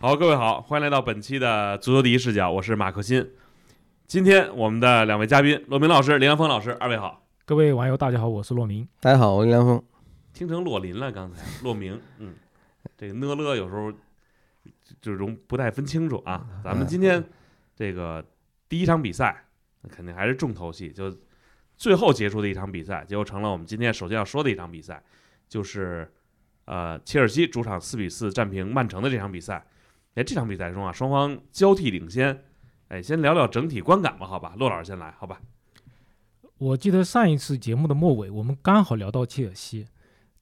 好，各位好，欢迎来到本期的足球第一视角，我是马克新。今天我们的两位嘉宾，骆明老师、林良峰老师，二位好。各位网友大家好，我是骆明。大家好，我是林良峰。听成骆林了，刚才骆明，嗯，这个呢了有时候就容不太分清楚啊。咱们今天这个第一场比赛，那肯定还是重头戏，就最后结束的一场比赛，结果成了我们今天首先要说的一场比赛，就是呃切尔西主场四比四战平曼城的这场比赛。在这场比赛中啊，双方交替领先。哎，先聊聊整体观感吧，好吧？骆老师先来，好吧？我记得上一次节目的末尾，我们刚好聊到切尔西，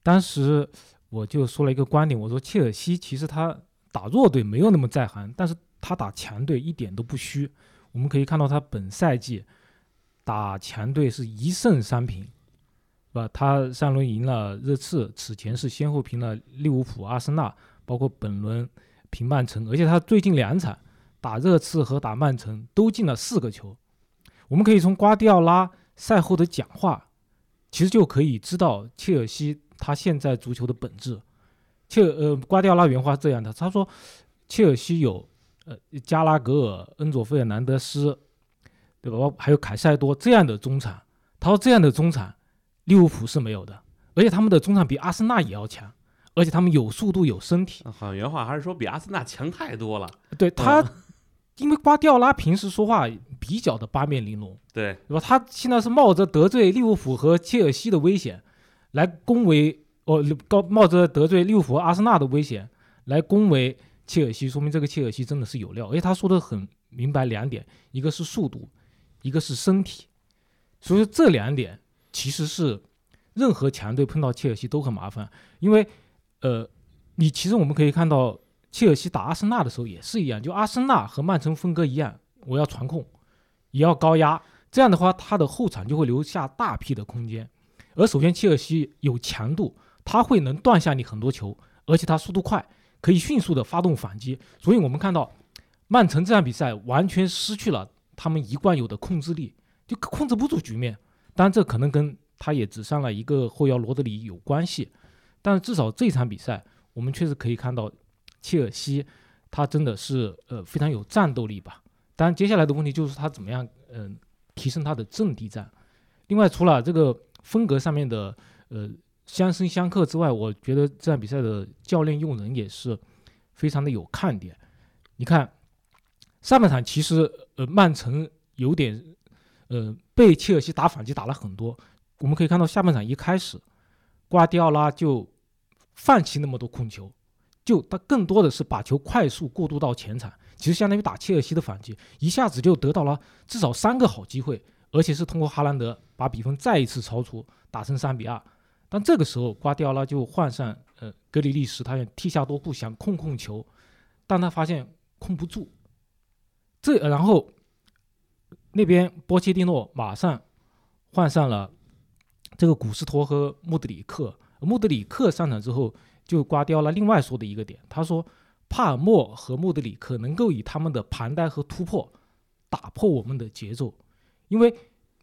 当时我就说了一个观点，我说切尔西其实他打弱队没有那么在行，但是他打强队一点都不虚。我们可以看到他本赛季打强队是一胜三平，是吧？他上轮赢了热刺，此前是先后平了利物浦、阿森纳，包括本轮。平曼城，而且他最近两场打热刺和打曼城都进了四个球。我们可以从瓜迪奥拉赛后的讲话，其实就可以知道切尔西他现在足球的本质。切呃，瓜迪奥拉原话是这样的，他说：“切尔西有呃加拉格尔、恩佐费尔南德斯，对吧？还有凯塞多这样的中场。他说这样的中场，利物浦是没有的，而且他们的中场比阿森纳也要强。”而且他们有速度有身体，好像原话还是说比阿森纳强太多了。对他，因为瓜迪奥拉平时说话比较的八面玲珑，对，对吧？他现在是冒着得罪利物浦和切尔西的危险，来恭维哦，高冒着得罪利物浦、阿森纳的危险来恭维切尔西，说明这个切尔西真的是有料。而且他说的很明白两点，一个是速度，一个是身体，所以说这两点其实是任何强队碰到切尔西都很麻烦，因为。呃，你其实我们可以看到，切尔西打阿森纳的时候也是一样，就阿森纳和曼城风格一样，我要传控，也要高压，这样的话，他的后场就会留下大批的空间。而首先，切尔西有强度，他会能断下你很多球，而且他速度快，可以迅速的发动反击。所以我们看到，曼城这场比赛完全失去了他们一贯有的控制力，就控制不住局面。当然，这可能跟他也只上了一个后腰罗德里有关系。但是至少这场比赛，我们确实可以看到，切尔西他真的是呃非常有战斗力吧。当然，接下来的问题就是他怎么样嗯提升他的阵地战。另外，除了这个风格上面的呃相生相克之外，我觉得这场比赛的教练用人也是非常的有看点。你看上半场其实呃曼城有点呃被切尔西打反击打了很多，我们可以看到下半场一开始瓜迪奥拉就放弃那么多控球，就他更多的是把球快速过渡到前场，其实相当于打切尔西的反击，一下子就得到了至少三个好机会，而且是通过哈兰德把比分再一次超出，打成三比二。但这个时候瓜迪奥拉就换上呃格里利什，他想踢下多库想控控球，但他发现控不住，这然后那边波切蒂诺马上换上了这个古斯托和穆德里克。穆德里克上场之后，就刮掉了另外说的一个点。他说，帕尔默和穆德里克能够以他们的盘带和突破打破我们的节奏。因为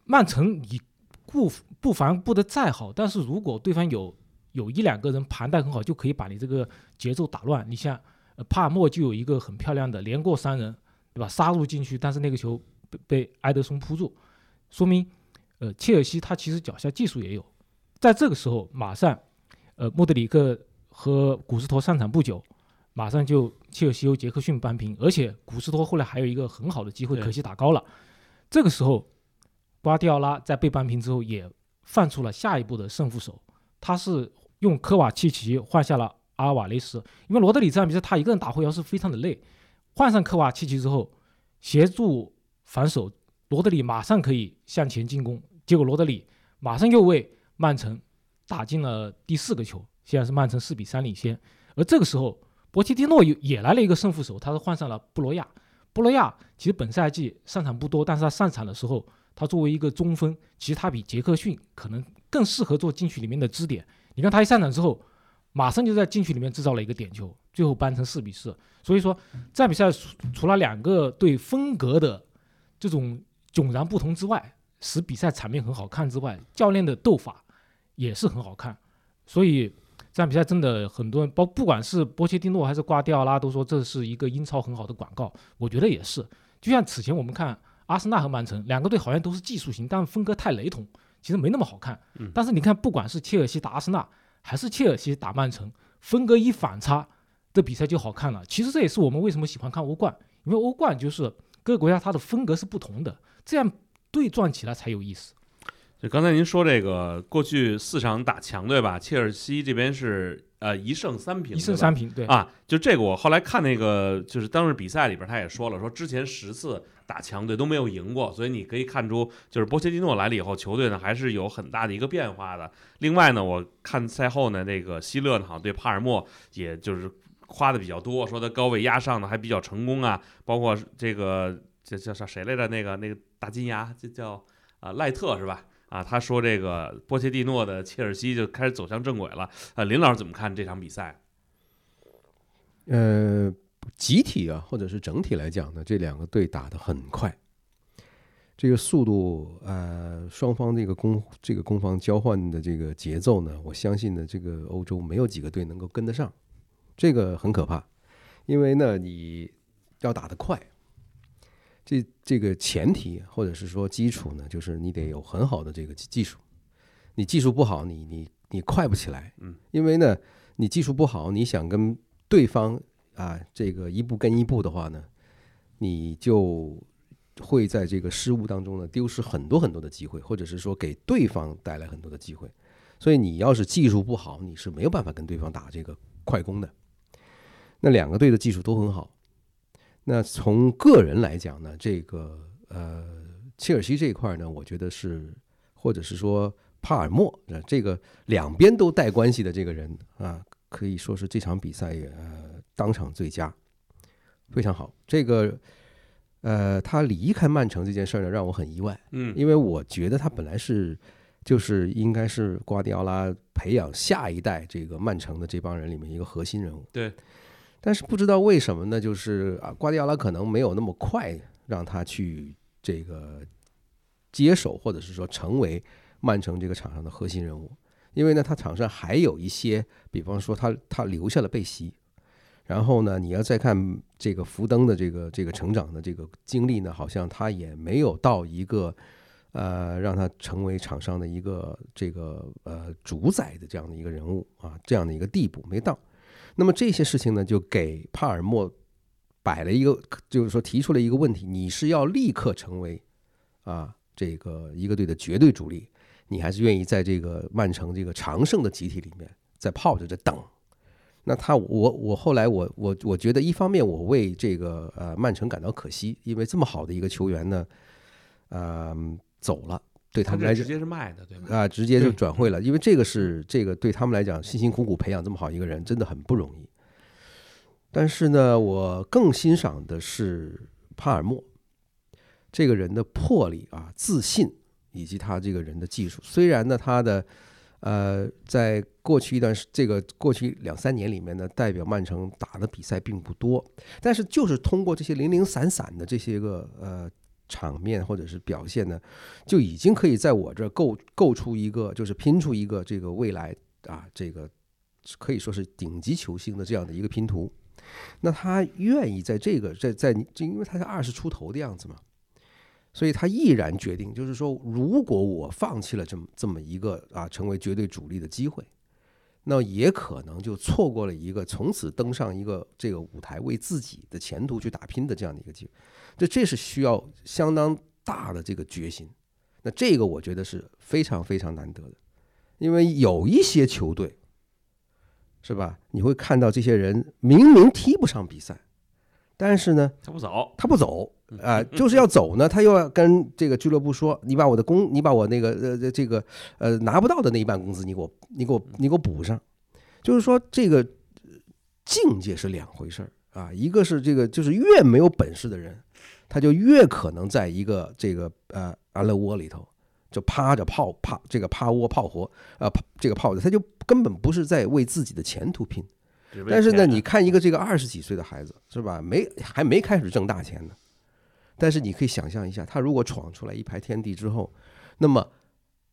曼城你布布防布的再好，但是如果对方有有一两个人盘带很好，就可以把你这个节奏打乱。你像帕尔默就有一个很漂亮的连过三人，对吧？杀入禁区，但是那个球被被埃德松扑住，说明呃切尔西他其实脚下技术也有。在这个时候，马上，呃，莫德里克和古斯托上场不久，马上就切尔西由杰克逊扳平，而且古斯托后来还有一个很好的机会，可惜打高了。这个时候，瓜迪奥拉在被扳平之后也放出了下一步的胜负手，他是用科瓦契奇换下了阿尔瓦雷斯，因为罗德里这场比赛他一个人打后腰是非常的累，换上科瓦契奇之后协助防守，罗德里马上可以向前进攻，结果罗德里马上又为曼城打进了第四个球，现在是曼城四比三领先。而这个时候，博切蒂诺也也来了一个胜负手，他是换上了布罗亚。布罗亚其实本赛季上场不多，但是他上场的时候，他作为一个中锋，其实他比杰克逊可能更适合做禁区里面的支点。你看他一上场之后，马上就在禁区里面制造了一个点球，最后扳成四比四。所以说，这场比赛除了两个队风格的这种迥然不同之外，使比赛场面很好看之外，教练的斗法。也是很好看，所以这场比赛真的很多人，包不管是波切蒂诺还是瓜迪奥拉，都说这是一个英超很好的广告。我觉得也是，就像此前我们看阿森纳和曼城两个队好像都是技术型，但风格太雷同，其实没那么好看。嗯但是你看，不管是切尔西打阿森纳，还是切尔西打曼城，风格一反差，这比赛就好看了。其实这也是我们为什么喜欢看欧冠，因为欧冠就是各个国家它的风格是不同的，这样对撞起来才有意思。就刚才您说这个过去四场打强队吧，切尔西这边是呃一胜三平，一胜三平，对，啊，就这个我后来看那个就是当时比赛里边他也说了，说之前十次打强队都没有赢过，所以你可以看出就是波切蒂诺来了以后，球队呢还是有很大的一个变化的。另外呢，我看赛后呢，那个希勒呢好像对帕尔默也就是夸的比较多，说他高位压上呢还比较成功啊，包括这个叫叫啥谁来着？那个那个大金牙，这叫啊赖特是吧？啊，他说这个波切蒂诺的切尔西就开始走向正轨了。呃，林老师怎么看这场比赛？呃，集体啊，或者是整体来讲呢，这两个队打得很快，这个速度，呃，双方这个攻这个攻防交换的这个节奏呢，我相信呢，这个欧洲没有几个队能够跟得上，这个很可怕，因为呢，你要打得快，这这个前提或者是说基础呢，就是你得有很好的这个技技术，你技术不好，你你你快不起来，嗯，因为呢，你技术不好，你想跟对方啊这个一步跟一步的话呢，你就会在这个失误当中呢丢失很多很多的机会，或者是说给对方带来很多的机会，所以你要是技术不好，你是没有办法跟对方打这个快攻的。那两个队的技术都很好，那从个人来讲呢，这个呃切尔西这一块呢，我觉得是或者是说帕尔默呃这个两边都带关系的这个人啊，可以说是这场比赛呃当场最佳，非常好。这个呃他离开曼城这件事儿呢，让我很意外，嗯，因为我觉得他本来是就是应该是瓜迪奥拉培养下一代这个曼城的这帮人里面一个核心人物。对。但是不知道为什么呢？就是啊，瓜迪奥拉可能没有那么快让他去这个接手，或者是说成为曼城这个场上的核心人物。因为呢，他场上还有一些，比方说他他留下了贝西，然后呢，你要再看这个福登的这个这个成长的这个经历呢，好像他也没有到一个呃让他成为场上的一个这个呃主宰的这样的一个人物啊，这样的一个地步没到。那么这些事情呢，就给帕尔默摆了一个，就是说提出了一个问题：你是要立刻成为啊这个一个队的绝对主力，你还是愿意在这个曼城这个常胜的集体里面在泡着这等？那他我我后来我我我觉得一方面我为这个呃曼城感到可惜，因为这么好的一个球员呢，呃走了，对他们来讲直接是卖的，对吧？啊，直接就转会了，因为这个是这个对他们来讲，辛辛苦苦培养这么好一个人，真的很不容易。但是呢，我更欣赏的是帕尔默这个人的魄力啊、自信，以及他这个人的技术。虽然呢，他的呃，在过去一段时这个过去两三年里面呢，代表曼城打的比赛并不多，但是就是通过这些零零散散的这些个呃场面或者是表现呢，就已经可以在我这儿构构出一个，就是拼出一个这个未来啊，这个可以说是顶级球星的这样的一个拼图。那他愿意在这个在在就因为他是二十出头的样子嘛，所以他毅然决定，就是说，如果我放弃了这么这么一个啊成为绝对主力的机会，那也可能就错过了一个从此登上一个这个舞台为自己的前途去打拼的这样的一个机会。这这是需要相当大的这个决心。那这个我觉得是非常非常难得的，因为有一些球队，是吧？你会看到这些人明明踢不上比赛，但是呢，他不走，他不走啊、就是要走呢，他又要跟这个俱乐部说，你把我的工，你把我那个呃这个呃拿不到的那一半工资，你给我，你给我，你给我补上。就是说，这个境界是两回事儿啊，一个是这个，就是越没有本事的人，他就越可能在一个这个呃安乐窝里头，就趴着泡趴这个趴窝泡活啊、泡这个泡着，他就根本不是在为自己的前途拼。但是呢，你看一个这个二十几岁的孩子是吧？没还没开始挣大钱呢，但是你可以想象一下，他如果闯出来一排天地之后，那么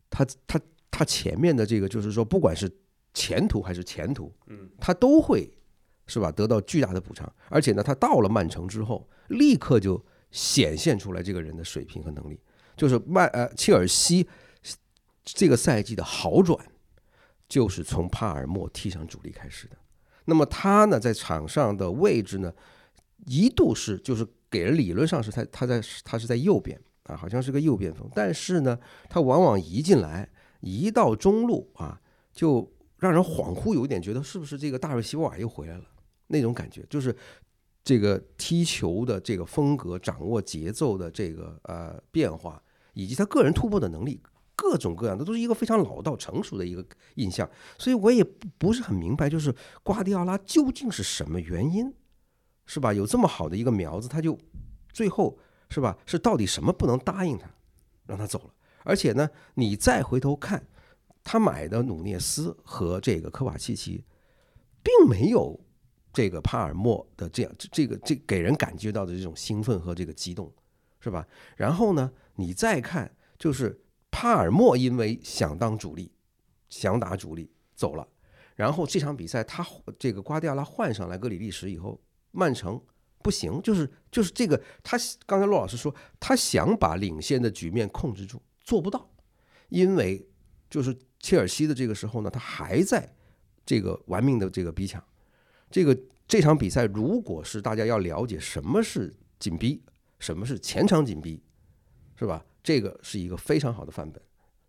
他他他前面的这个就是说，不管是前途还是前途，嗯，他都会是吧得到巨大的补偿，而且呢，他到了曼城之后，立刻就显现出来这个人的水平和能力，就是曼呃切尔西这个赛季的好转，就是从帕尔默踢上主力开始的。那么他呢，在场上的位置呢，一度是就是给人理论上是他他在他是在右边啊，好像是个右边锋，但是呢，他往往移进来，移到中路啊，就让人恍惚有一点觉得是不是这个大卫席沃瓦又回来了那种感觉，就是这个踢球的这个风格、掌握节奏的这个呃变化，以及他个人突破的能力。各种各样的都是一个非常老道成熟的一个印象，所以我也不是很明白，就是瓜迪奥拉究竟是什么原因，是吧？有这么好的一个苗子，他就最后是吧？是到底什么不能答应他，让他走了？而且呢，你再回头看他买的努涅斯和这个科瓦契奇，并没有这个帕尔默的这样这个这给人感觉到的这种兴奋和这个激动，是吧？然后呢，你再看就是。帕尔默因为想当主力，想打主力走了，然后这场比赛他这个瓜迪奥拉换上来格里利什以后，曼城不行，就是就是这个他刚才骆老师说他想把领先的局面控制住，做不到，因为就是切尔西的这个时候呢，他还在这个玩命的这个逼抢，这个这场比赛如果是大家要了解什么是紧逼，什么是前场紧逼，是吧？这个是一个非常好的范本，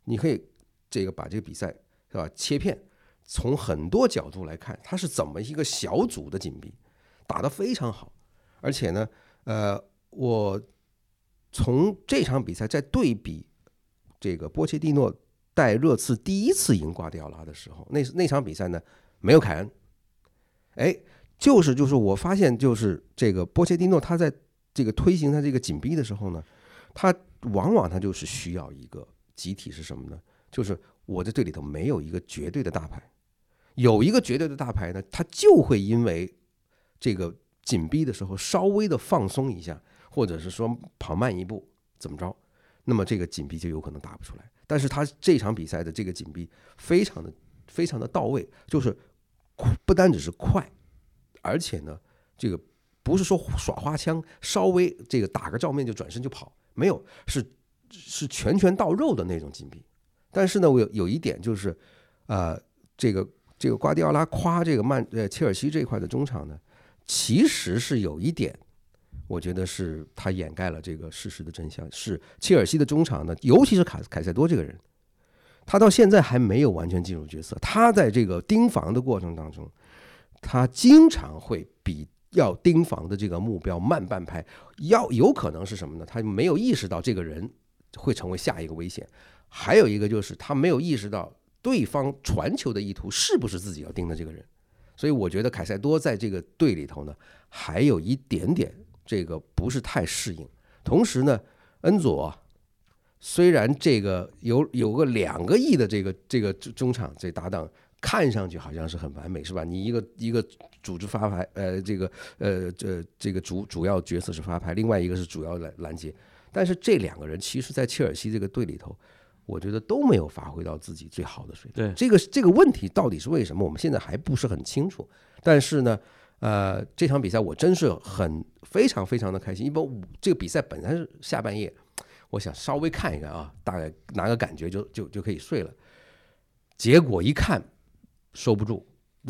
你可以这个把这个比赛是吧？切片，从很多角度来看，它是怎么一个小组的紧逼，打得非常好，而且呢，呃，我从这场比赛再对比这个波切蒂诺带热刺第一次赢瓜迪奥拉的时候，那那场比赛呢没有凯恩，哎，就是就是我发现就是这个波切蒂诺他在这个推行他这个紧逼的时候呢，他。往往他就是需要一个集体是什么呢？就是我在队里头没有一个绝对的大牌，有一个绝对的大牌呢，他就会因为这个紧逼的时候稍微的放松一下，或者是说跑慢一步怎么着，那么这个紧逼就有可能打不出来。但是他这场比赛的这个紧逼非常的非常的到位，就是不单只是快，而且呢，这个不是说耍花枪，稍微这个打个照面就转身就跑。没有，是是拳拳到肉的那种紧逼，但是呢，我有有一点就是，呃，这个这个瓜迪奥拉夸这个曼呃切尔西这块的中场呢，其实是有一点，我觉得是他掩盖了这个事实的真相，是切尔西的中场呢，尤其是凯凯塞多这个人，他到现在还没有完全进入角色，他在这个盯防的过程当中，他经常会比。要盯防的这个目标慢半拍，要有可能是什么呢？他没有意识到这个人会成为下一个危险，还有一个就是他没有意识到对方传球的意图是不是自己要盯的这个人。所以我觉得凯塞多在这个队里头呢，还有一点点这个不是太适应。同时呢，恩佐虽然这个有有个两个亿的这个这个中场这搭档。看上去好像是很完美，是吧？你一个一个组织发牌，呃，这个呃这这个主主要角色是发牌，另外一个是主要拦拦截。但是这两个人其实，在切尔西这个队里头，我觉得都没有发挥到自己最好的水平。对这个这个问题到底是为什么？我们现在还不是很清楚。但是呢，呃，这场比赛我真是很非常非常的开心，因为这个比赛本来是下半夜，我想稍微看一看啊，大概拿个感觉就就就可以睡了。结果一看。收不住，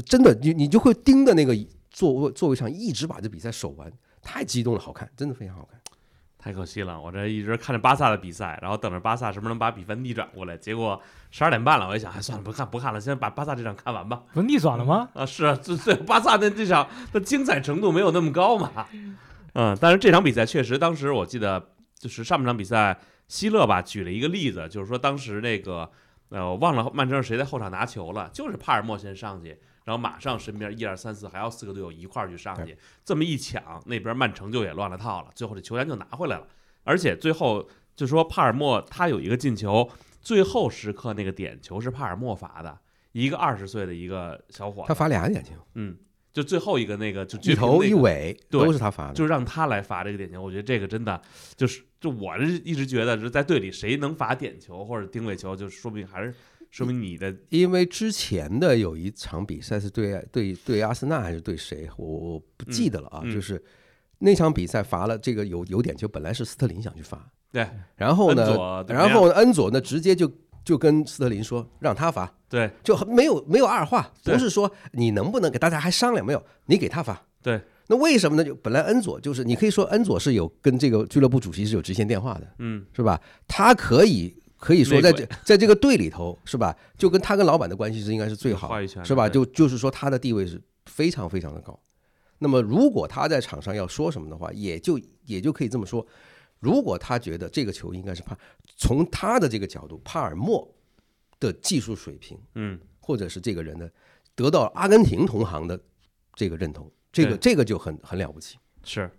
真的，你你就会盯着那个座位座位上，一直把这比赛守完，太激动了，好看，真的非常好看。太可惜了，我这一直看着巴萨的比赛，然后等着巴萨什么能把比分逆转过来，结果十二点半了，我一想，哎，算了，不看不看了，先把巴萨这场看完吧。不逆转了吗？啊，是啊，这这巴萨的这场的精彩程度没有那么高嘛。嗯，但是这场比赛确实，当时我记得就是上半场比赛，希勒吧举了一个例子，就是说当时那个。呃，我忘了曼城是谁在后场拿球了，就是帕尔默先上去，然后马上身边一二三四还要四个队友一块儿去上去，这么一抢，那边曼城就也乱了套了，最后这球员就拿回来了，而且最后就说帕尔默他有一个进球，最后时刻那个点球是帕尔默罚的，一个二十岁的一个小伙子，他罚俩点球，嗯。就最后一个那个，就一头一尾都是他罚的，就让他来罚这个点球。我觉得这个真的就是，就我是一直觉得是在队里谁能罚点球或者定位球，就说不定还是说明你的因为之前的有一场比赛是对对对阿森纳还是对谁，我我不记得了啊，嗯。嗯就是那场比赛罚了这个有有点球，本来是斯特林想去罚，对然后呢，然后恩佐呢直接就就跟斯特林说让他罚，对。就没有没有二话，不是说你能不能给大家还商量没有，你给他罚。对，那为什么呢？就本来恩佐就是你可以说恩佐是有跟这个俱乐部主席是有直线电话的，嗯。是吧？他可以可以说在这在这个队里头是吧？就跟他跟老板的关系是应该是最好是吧？就就是说他的地位是非常非常的高。那么如果他在场上要说什么的话，也就也就可以这么说。如果他觉得这个球应该是帕，从他的这个角度，帕尔默的技术水平，嗯或者是这个人的，得到阿根廷同行的这个认同，这个这个就很很了不起。是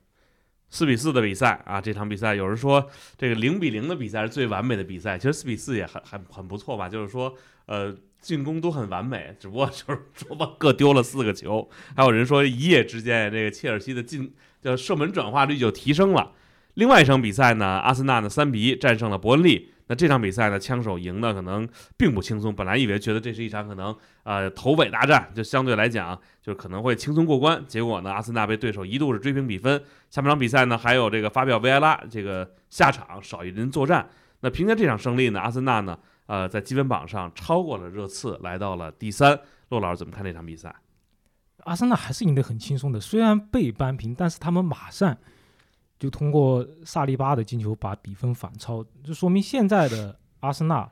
四比四的比赛啊，这场比赛有人说这个零比零的比赛是最完美的比赛，其实四比四也很很很不错吧，就是说呃进攻都很完美，只不过就是 说吧各丢了四个球，还有人说一夜之间这个切尔西的进叫射门转化率就提升了。另外一场比赛呢，阿森纳呢三比一战胜了伯恩利。那这场比赛呢，枪手赢的可能并不轻松。本来以为觉得这是一场可能呃头尾大战，就相对来讲就是可能会轻松过关。结果呢，阿森纳被对手一度是追平比分。下半场比赛呢，还有这个发表维埃拉这个下场少一人作战。那凭借这场胜利呢，阿森纳呢呃在积分榜上超过了热刺，来到了第三。骆老师怎么看这场比赛？阿森纳还是赢得很轻松的，虽然被扳平，但是他们马上就通过萨利巴的进球把比分反超，就说明现在的阿森纳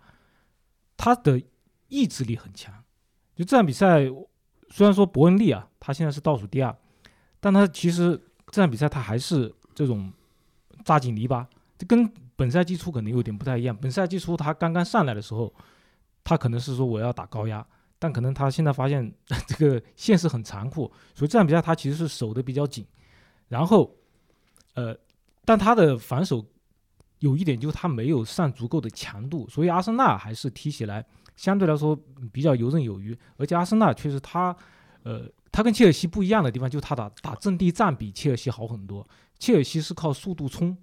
他的意志力很强。就这场比赛，虽然说伯恩利啊，他现在是倒数第二，但他其实这场比赛他还是这种扎紧篱笆，这跟本赛季初可能有点不太一样。本赛季初他刚刚上来的时候，他可能是说我要打高压，但可能他现在发现 这个现实很残酷，所以这场比赛他其实是守的比较紧，然后，呃，但他的防守有一点就是他没有上足够的强度，所以阿森纳还是踢起来相对来说比较游刃有余，而且阿森纳确实他，呃，他跟切尔西不一样的地方就是他打打阵地战比切尔西好很多，切尔西是靠速度冲，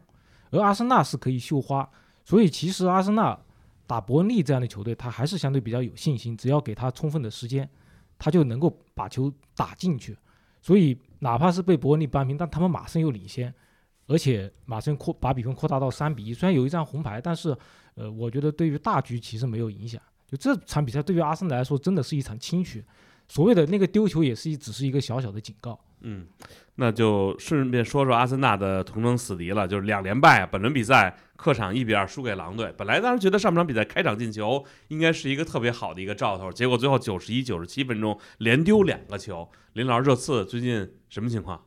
而阿森纳是可以绣花，所以其实阿森纳。打伯恩利这样的球队，他还是相对比较有信心，只要给他充分的时间，他就能够把球打进去。所以哪怕是被伯恩利扳平，但他们马上又领先，而且马上扩把比分扩大到三比一。虽然有一张红牌，但是呃，我觉得对于大局其实没有影响。就这场比赛对于阿森纳来说，真的是一场轻取。所谓的那个丢球也是一只是一个小小的警告。嗯，那就顺便说说阿森纳的同城死敌了，就是两连败。本轮比赛客场一比二输给狼队。本来当时觉得上半场比赛开场进球应该是一个特别好的一个兆头，结果最后九十一、九十七分钟连丢两个球。林老师，热刺最近什么情况？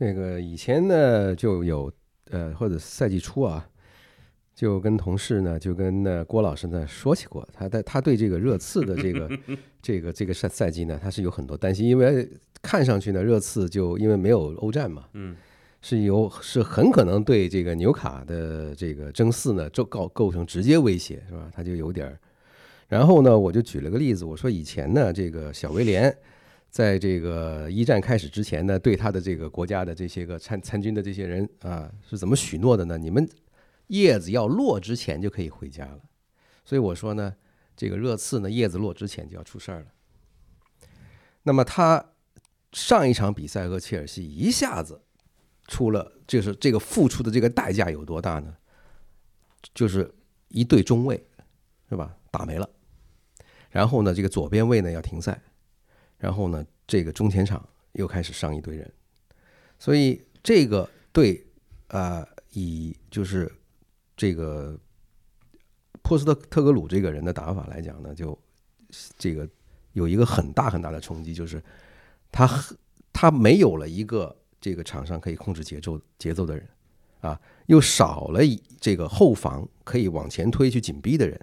这个以前呢就有呃，或者赛季初啊，就跟同事呢，就跟那郭老师呢说起过，他在他对这个热刺的这个 这个这个赛赛季呢，他是有很多担心，因为看上去呢，热刺就因为没有欧战嘛，嗯，是有是很可能对这个纽卡的这个争四呢，就构构成直接威胁，是吧？他就有点儿。然后呢，我就举了个例子，我说以前呢，这个小威廉在这个一战开始之前呢，对他的这个国家的这些个参参军的这些人啊，是怎么许诺的呢？你们叶子要落之前就可以回家了。所以我说呢，这个热刺呢，叶子落之前就要出事儿了。那么他上一场比赛和切尔西一下子出了，就是这个付出的这个代价有多大呢？就是一对中卫，是吧？打没了。然后呢，这个左边卫呢要停赛，然后呢，这个中前场又开始上一堆人，所以这个对啊、以就是这个波斯特特格鲁这个人的打法来讲呢，就这个有一个很大很大的冲击，就是他他没有了一个这个场上可以控制节奏节奏的人啊，又少了一这个后防可以往前推去紧逼的人。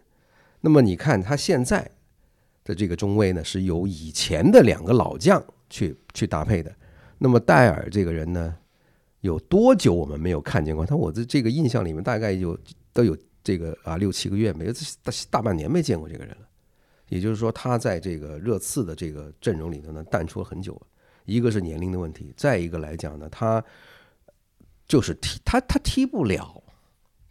那么你看他现在的这个中卫呢，是由以前的两个老将去去搭配的。那么戴尔这个人呢，有多久我们没有看见过他？我的这个印象里面大概有都有这个啊六七个月没有大大半年没见过这个人了。也就是说，他在这个热刺的这个阵容里头呢，淡出了很久了。一个是年龄的问题，再一个来讲呢，他就是踢他他踢不了，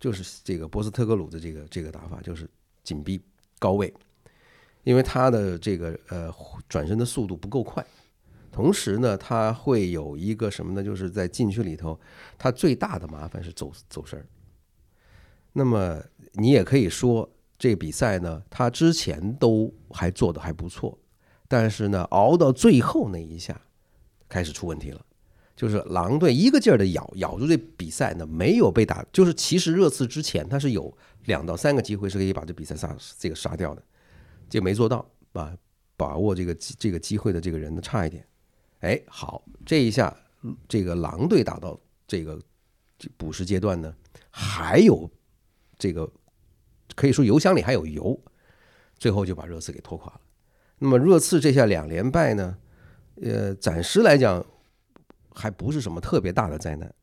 就是这个波斯特格鲁的这个这个打法，就是紧逼高位，因为他的这个呃转身的速度不够快，同时呢，他会有一个什么呢？就是在禁区里头，他最大的麻烦是走走神儿。那么你也可以说，这比赛呢，他之前都还做的还不错，但是呢，熬到最后那一下开始出问题了。就是狼队一个劲儿的咬咬住这比赛呢，没有被打。就是其实热刺之前他是有两到三个机会是可以把这比赛杀这个杀掉的，这没做到，把把握这个这个机会的这个人呢差一点。哎，好，这一下这个狼队打到这个补时阶段呢，还有这个可以说油箱里还有油，最后就把热刺给拖垮了。那么热刺这下两连败呢，呃，暂时来讲。还不是什么特别大的灾难，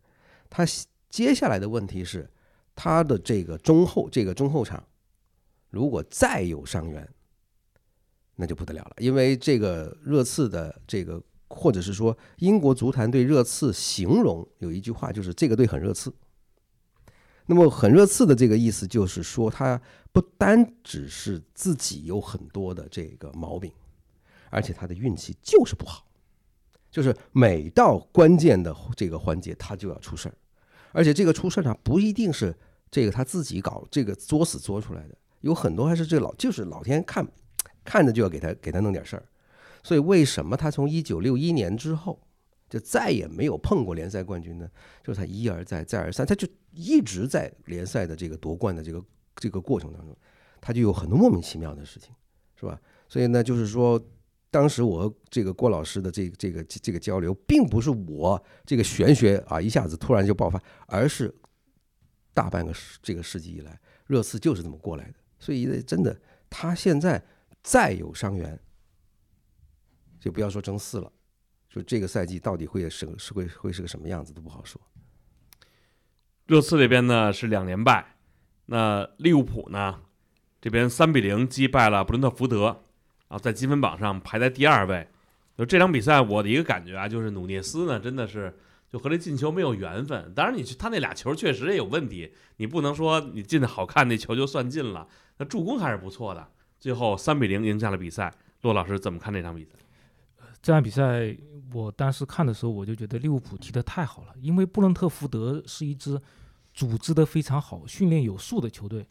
他接下来的问题是，他的这个中后这个中后场，如果再有伤员，那就不得了了。因为这个热刺的这个，或者是说英国足坛对热刺形容有一句话，就是这个队很热刺。那么很热刺的这个意思就是说，他不单只是自己有很多的这个毛病，而且他的运气就是不好。就是每到关键的这个环节，他就要出事儿，而且这个出事儿呢，不一定是这个他自己搞这个作死作出来的，有很多还是这老就是老天看看着就要给他给他弄点事儿。所以为什么他从一九六一年之后就再也没有碰过联赛冠军呢？就是他一而再再而三，他就一直在联赛的这个夺冠的这个这个过程当中，他就有很多莫名其妙的事情，是吧？所以呢，就是说。当时我和这个郭老师的这个这个这个交流，并不是我这个玄学啊一下子突然就爆发，而是大半个世这个世纪以来，热刺就是这么过来的。所以真的，他现在再有伤员，就不要说争四了，就这个赛季到底会是是会会是个什么样子都不好说。热刺这边呢是两连败，那利物浦呢这边三比零击败了布伦特福德。啊，在积分榜上排在第二位。就这场比赛，我的一个感觉啊，就是努涅斯呢，真的是就和这进球没有缘分。当然，你去他那俩球确实也有问题，你不能说你进的好看，那球就算进了。那助攻还是不错的。最后三比零赢下了比赛。骆老师怎么看这场比赛？这场比赛我当时看的时候，我就觉得利物浦踢得太好了，因为布伦特福德是一支组织的非常好、训练有素的球队，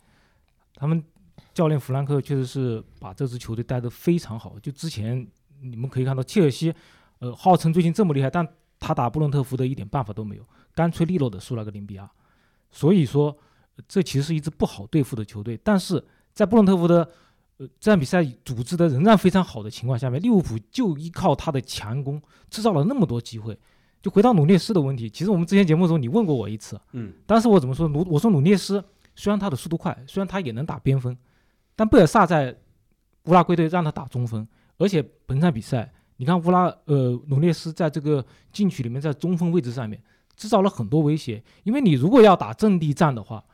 他们。教练弗兰克确实是把这支球队带得非常好。就之前你们可以看到，切尔西，呃，号称最近这么厉害，但他打布伦特福德一点办法都没有，干脆利落的输了个零比二。所以说，这其实是一支不好对付的球队。但是在布伦特福德，呃，这场比赛组织的仍然非常好的情况下面，利物浦就依靠他的强攻制造了那么多机会。就回到努涅斯的问题，其实我们之前节目中你问过我一次，嗯，当时我怎么说？努我说努涅斯虽然他的速度快，虽然他也能打边锋。但贝尔萨在乌拉圭队让他打中锋，而且本场比赛，你看乌拉呃努涅斯在这个禁区里面，在中锋位置上面制造了很多威胁。因为你如果要打阵地战的话，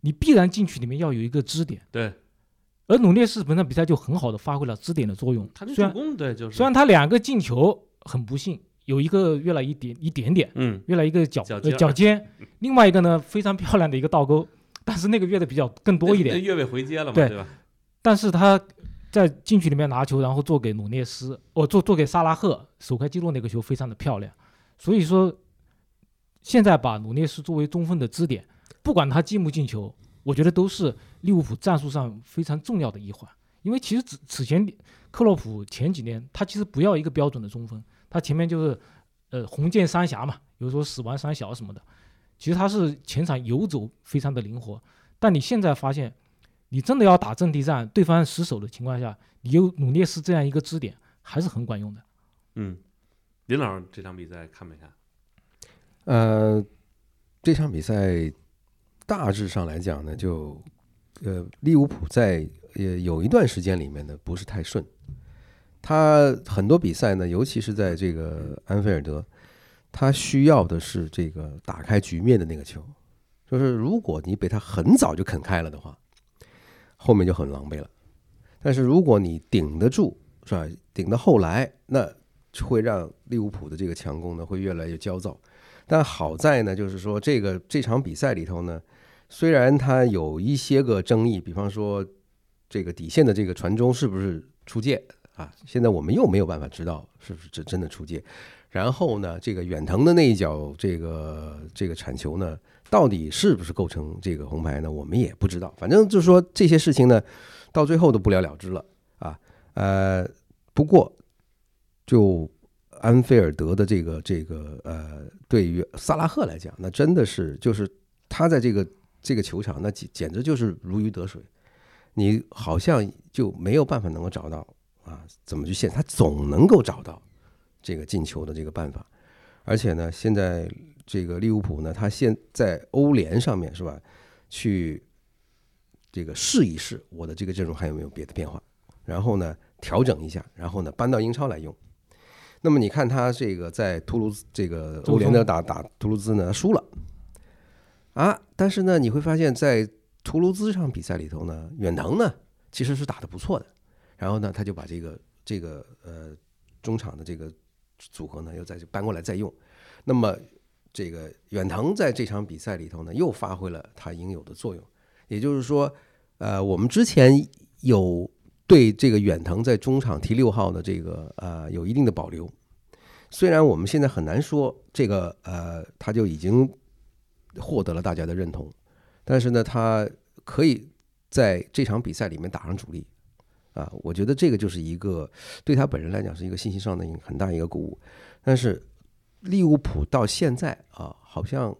你必然禁区里面要有一个支点。对。而努涅斯本场比赛就很好的发挥了支点的作用。他助攻对就是。虽然他两个进球很不幸，有一个越了一点一点点，嗯，越了一个脚脚尖，另外一个呢非常漂亮的一个倒钩，但是那个越的比较更多一点。越位回接了嘛，对吧？但是他在禁区里面拿球，然后做给努涅斯，哦，做做给萨拉赫，首开纪录那个球非常的漂亮。所以说，现在把努涅斯作为中锋的支点，不管他进不进球，我觉得都是利物浦战术上非常重要的一环。因为其实此此前克洛普前几年他其实不要一个标准的中锋，他前面就是呃红箭三峡嘛，比如说死亡三小什么的，其实他是前场游走非常的灵活。但你现在发现。你真的要打阵地战，对方死守的情况下，你有努涅斯这样一个支点，还是很管用的。嗯，林老师这场比赛看没看？呃，这场比赛大致上来讲呢，就呃，利物浦在呃有一段时间里面呢不是太顺，他很多比赛呢，尤其是在这个安菲尔德，他需要的是这个打开局面的那个球，就是如果你被他很早就啃开了的话。后面就很狼狈了，但是如果你顶得住，是吧？顶到后来，那会让利物浦的这个强攻呢会越来越焦躁。但好在呢，就是说这个这场比赛里头呢，虽然它有一些个争议，比方说这个底线的这个传中是不是出界啊。现在我们又没有办法知道是不是真真的出界。然后呢，这个远藤的那一脚这个这个铲球呢，到底是不是构成这个红牌呢？我们也不知道。反正就是说这些事情呢，到最后都不了了之了啊。呃，不过就安菲尔德的这个这个呃，对于萨拉赫来讲，那真的是就是他在这个这个球场，那简简直就是如鱼得水。你好像就没有办法能够找到啊，怎么去现？他总能够找到。这个进球的这个办法，而且呢，现在这个利物浦呢，他现在欧联上面是吧，去这个试一试我的这个阵容还有没有别的变化，然后呢调整一下，然后呢搬到英超来用。那么你看他这个在图卢兹这个欧联的打打图卢兹呢输了啊，但是呢你会发现在图卢兹这场比赛里头呢，远藤呢其实是打的不错的，然后呢他就把这个这个呃中场的这个。组合呢又再搬过来再用，那么这个远藤在这场比赛里头呢又发挥了他应有的作用，也就是说，呃，我们之前有对这个远藤在中场踢六号的这个呃有一定的保留，虽然我们现在很难说这个呃他就已经获得了大家的认同，但是呢他可以在这场比赛里面打上主力。啊，我觉得这个就是一个对他本人来讲是一个信息上的很大一个鼓舞，但是利物浦到现在啊，好像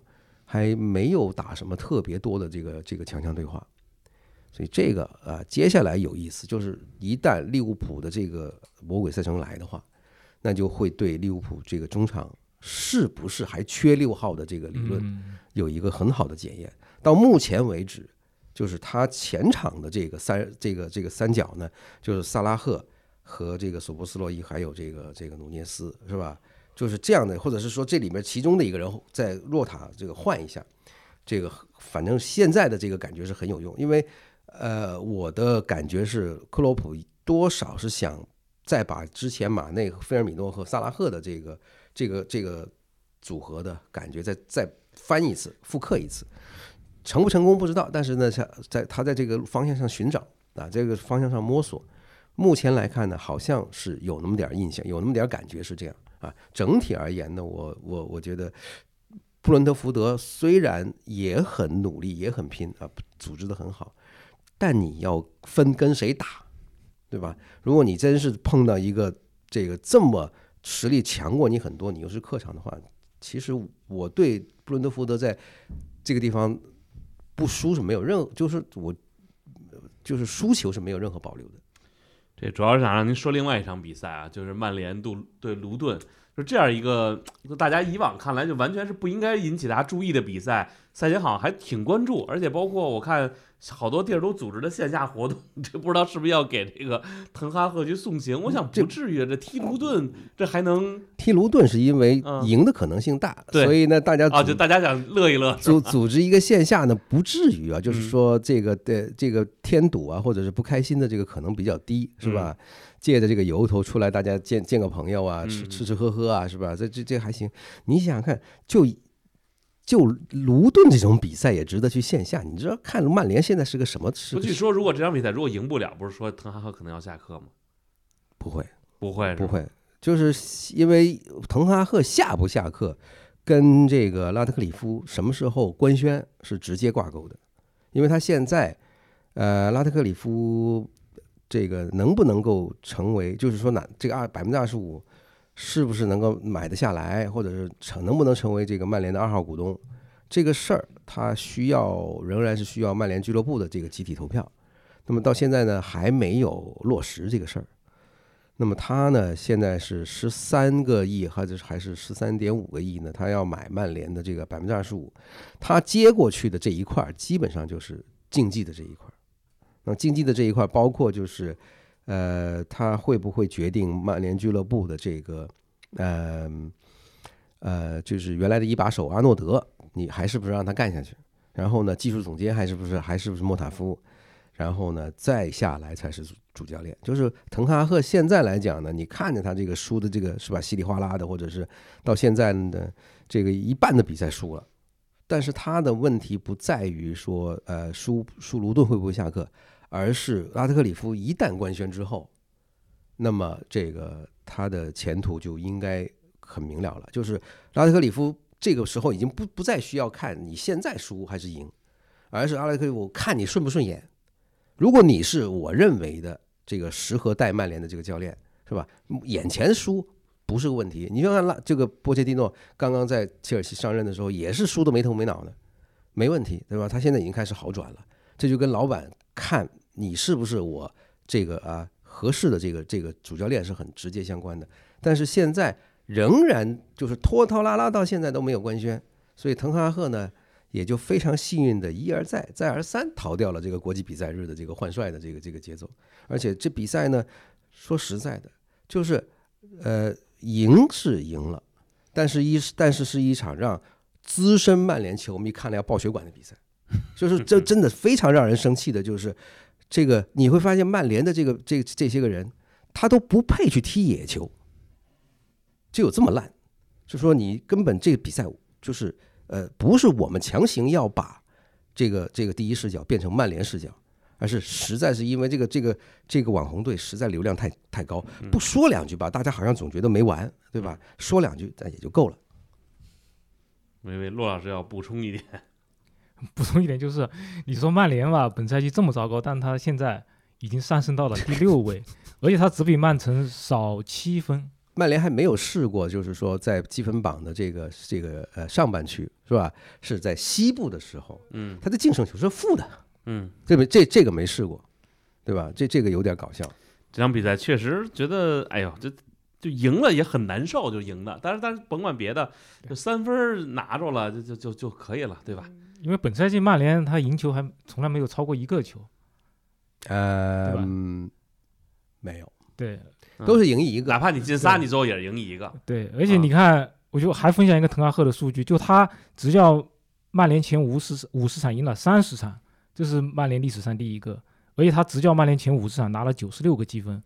还没有打什么特别多的这个这个强强对话，所以这个啊，接下来有意思，就是一旦利物浦的这个魔鬼赛程来的话，那就会对利物浦这个中场是不是还缺六号的这个理论有一个很好的检验。到目前为止。就是他前场的这个三这个这个三角呢，就是萨拉赫和这个索波斯洛伊，还有这个这个努涅斯，是吧？就是这样的，或者是说这里面其中的一个人在洛塔这个换一下，这个反正现在的这个感觉是很有用，因为呃，我的感觉是克洛普多少是想再把之前马内、菲尔米诺和萨拉赫的这个这个这个组合的感觉再再翻一次、复刻一次。成不成功不知道，但是呢，在在他在这个方向上寻找啊，这个方向上摸索。目前来看呢，好像是有那么点印象，有那么点感觉是这样啊。整体而言呢，我我我觉得布伦特福德虽然也很努力，也很拼啊，组织的很好，但你要分跟谁打，对吧？如果你真是碰到一个这个这么实力强过你很多，你又是客场的话，其实我对布伦特福德在这个地方。不输是没有任何，就是我就是输球是没有任何保留的。这主要是想让您说另外一场比赛啊，就是曼联对对卢顿，就这样一个大家以往看来就完全是不应该引起大家注意的比赛，赛前好像还挺关注，而且包括我看。好多地儿都组织的线下活动，这不知道是不是要给这个滕哈赫去送行？我想不至于，这踢卢顿这还能踢卢顿是因为赢的可能性大，所以呢大家啊就大家想乐一乐，组组织一个线下呢不至于啊，就是说这个的这个添堵啊或者是不开心的这个可能比较低，是吧？借着这个由头出来，大家见见个朋友啊，吃吃吃喝喝啊，是吧？这这这还行。你想想看，就。就卢顿这种比赛也值得去线下。你知道看曼联现在是个什么？不据说，如果这场比赛如果赢不了，不是说滕哈赫可能要下课吗？不会，不会，不会，就是因为滕哈赫下不下课，跟这个拉特克里夫什么时候官宣是直接挂钩的。因为他现在，呃，拉特克里夫这个能不能够成为，就是说哪这个二百分之二十五。是不是能够买得下来，或者是成能不能成为这个曼联的二号股东？这个事儿，他需要仍然是需要曼联俱乐部的这个集体投票。那么到现在呢，还没有落实这个事儿。那么他呢，现在是十三个亿，还是还是十三点五个亿呢？他要买曼联的这个百分之二十五，他接过去的这一块，基本上就是竞技的这一块儿。那竞技的这一块，包括就是。呃，他会不会决定曼联俱乐部的这个，呃，呃，就是原来的一把手阿诺德，你还是不是让他干下去？然后呢，技术总监还是不是还是不是莫塔夫？然后呢，再下来才是主教练。就是滕哈赫现在来讲呢，你看着他这个输的这个是吧，稀里哗啦的，或者是到现在的这个一半的比赛输了，但是他的问题不在于说，呃，输输卢顿会不会下课？而是拉特克里夫一旦官宣之后，那么这个他的前途就应该很明了了。就是拉特克里夫这个时候已经不不再需要看你现在输还是赢，而是阿拉特克里夫看你顺不顺眼。如果你是我认为的这个适合带曼联的这个教练，是吧？眼前输不是个问题。你就看拉这个波切蒂诺刚刚在切尔西上任的时候，也是输的没头没脑的，没问题，对吧？他现在已经开始好转了，这就跟老板看你是不是我这个啊合适的这个这个主教练是很直接相关的。但是现在仍然就是拖拖拉拉到现在都没有官宣，所以滕哈赫呢也就非常幸运的一而再再而三逃掉了这个国际比赛日的这个换帅的这个这个节奏。而且这比赛呢，说实在的，就是呃赢是赢了，但是一但是是一场让资深曼联球迷看了要爆血管的比赛。就是这 真的非常让人生气的，就是这个你会发现曼联的这个这这些个人，他都不配去踢野球，就有这么烂，就说你根本这个比赛就是呃不是我们强行要把这个这个第一视角变成曼联视角，而是实在是因为这个这个这个网红队实在流量太太高，不说两句吧，大家好像总觉得没完，对吧？说两句那也就够了。我以为骆老师要补充一点，补充一点就是，你说曼联吧，本赛季这么糟糕，但他现在已经上升到了第六位，而且他只比曼城少七分。曼联还没有试过，就是说在积分榜的这个这个呃上半区是吧？是在西部的时候，嗯他的净胜球是负的，嗯，这没这这个没试过，对吧？这这个有点搞笑。这场比赛确实觉得，哎呦，这就赢了也很难受，就赢了。但是但是甭管别的，就三分拿着了，就就就就可以了，对吧？因为本赛季曼联他赢球还从来没有超过一个球，呃嗯，没有，对都是赢一个。哪怕你进仨，你最后也是赢一个。对，而且你看，我就还分享一个滕哈赫的数据，就他执教曼联前五十五十场赢了三十场，这是曼联历史上第一个，而且他执教曼联前五十场拿了九十六个积分，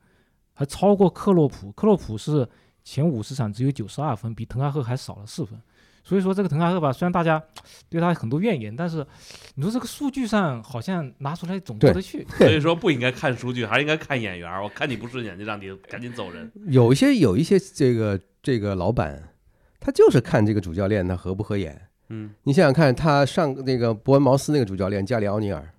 还超过克洛普，克洛普是前五十场只有九十二分，比滕哈赫还少了四分。所以说这个滕哈赫吧，虽然大家 对他很多怨言，但是 你说这个数据上好像拿出来总过得去。所以说不应该看数据，还是应该看眼缘。我看你不顺眼，就让你赶紧走人。有一些有一些这个这个老板，他就是看这个主教练他合不合眼。嗯你想想看，他上那个伯恩茅斯那个主教练加里奥尼尔，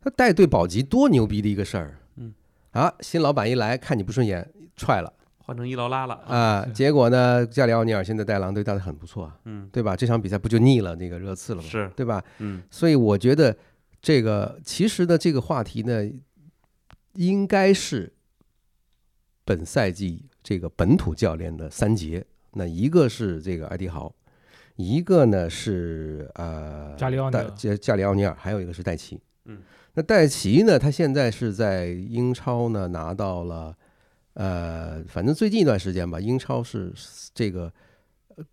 他带队保级多牛逼的一个事儿。嗯，啊，新老板一来看你不顺眼，踹了换成伊劳拉了。啊。是结果呢，加里奥尼尔现在带狼队带的很不错，嗯，对吧？这场比赛不就逆了那个热刺了吗？是，对吧？嗯所以我觉得这个其实呢，这个话题呢，应该是本赛季这个本土教练的三杰。那一个是这个埃迪豪，一个呢是呃加里奥尼尔加加里奥尼尔，还有一个是戴奇。嗯，那戴奇呢，他现在是在英超呢拿到了呃，反正最近一段时间吧，英超是这个呃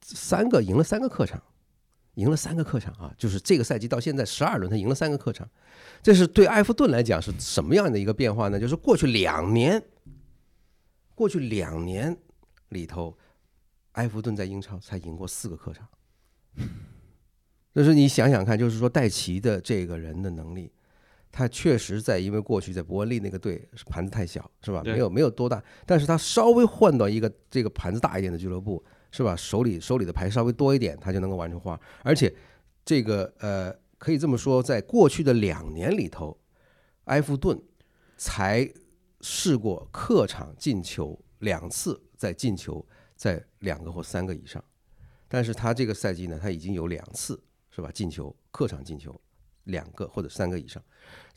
三个赢了三个客场。赢了三个客场啊，就是这个赛季到现在十二轮，他赢了三个客场，这是对埃弗顿来讲是什么样的一个变化呢？就是过去两年，过去两年里头，埃弗顿在英超才赢过四个客场。就是你想想看，就是说戴奇的这个人的能力，他确实在因为过去在伯恩利那个队是盘子太小，是吧？没有没有多大，但是他稍微换到一个这个盘子大一点的俱乐部，是吧？手里手里的牌稍微多一点，他就能够玩出花。而且这个呃，可以这么说，在过去的两年里头，埃弗顿才试过客场进球两次，在进球在两个或三个以上，但是他这个赛季呢，他已经有两次是吧？进球客场进球两个或者三个以上，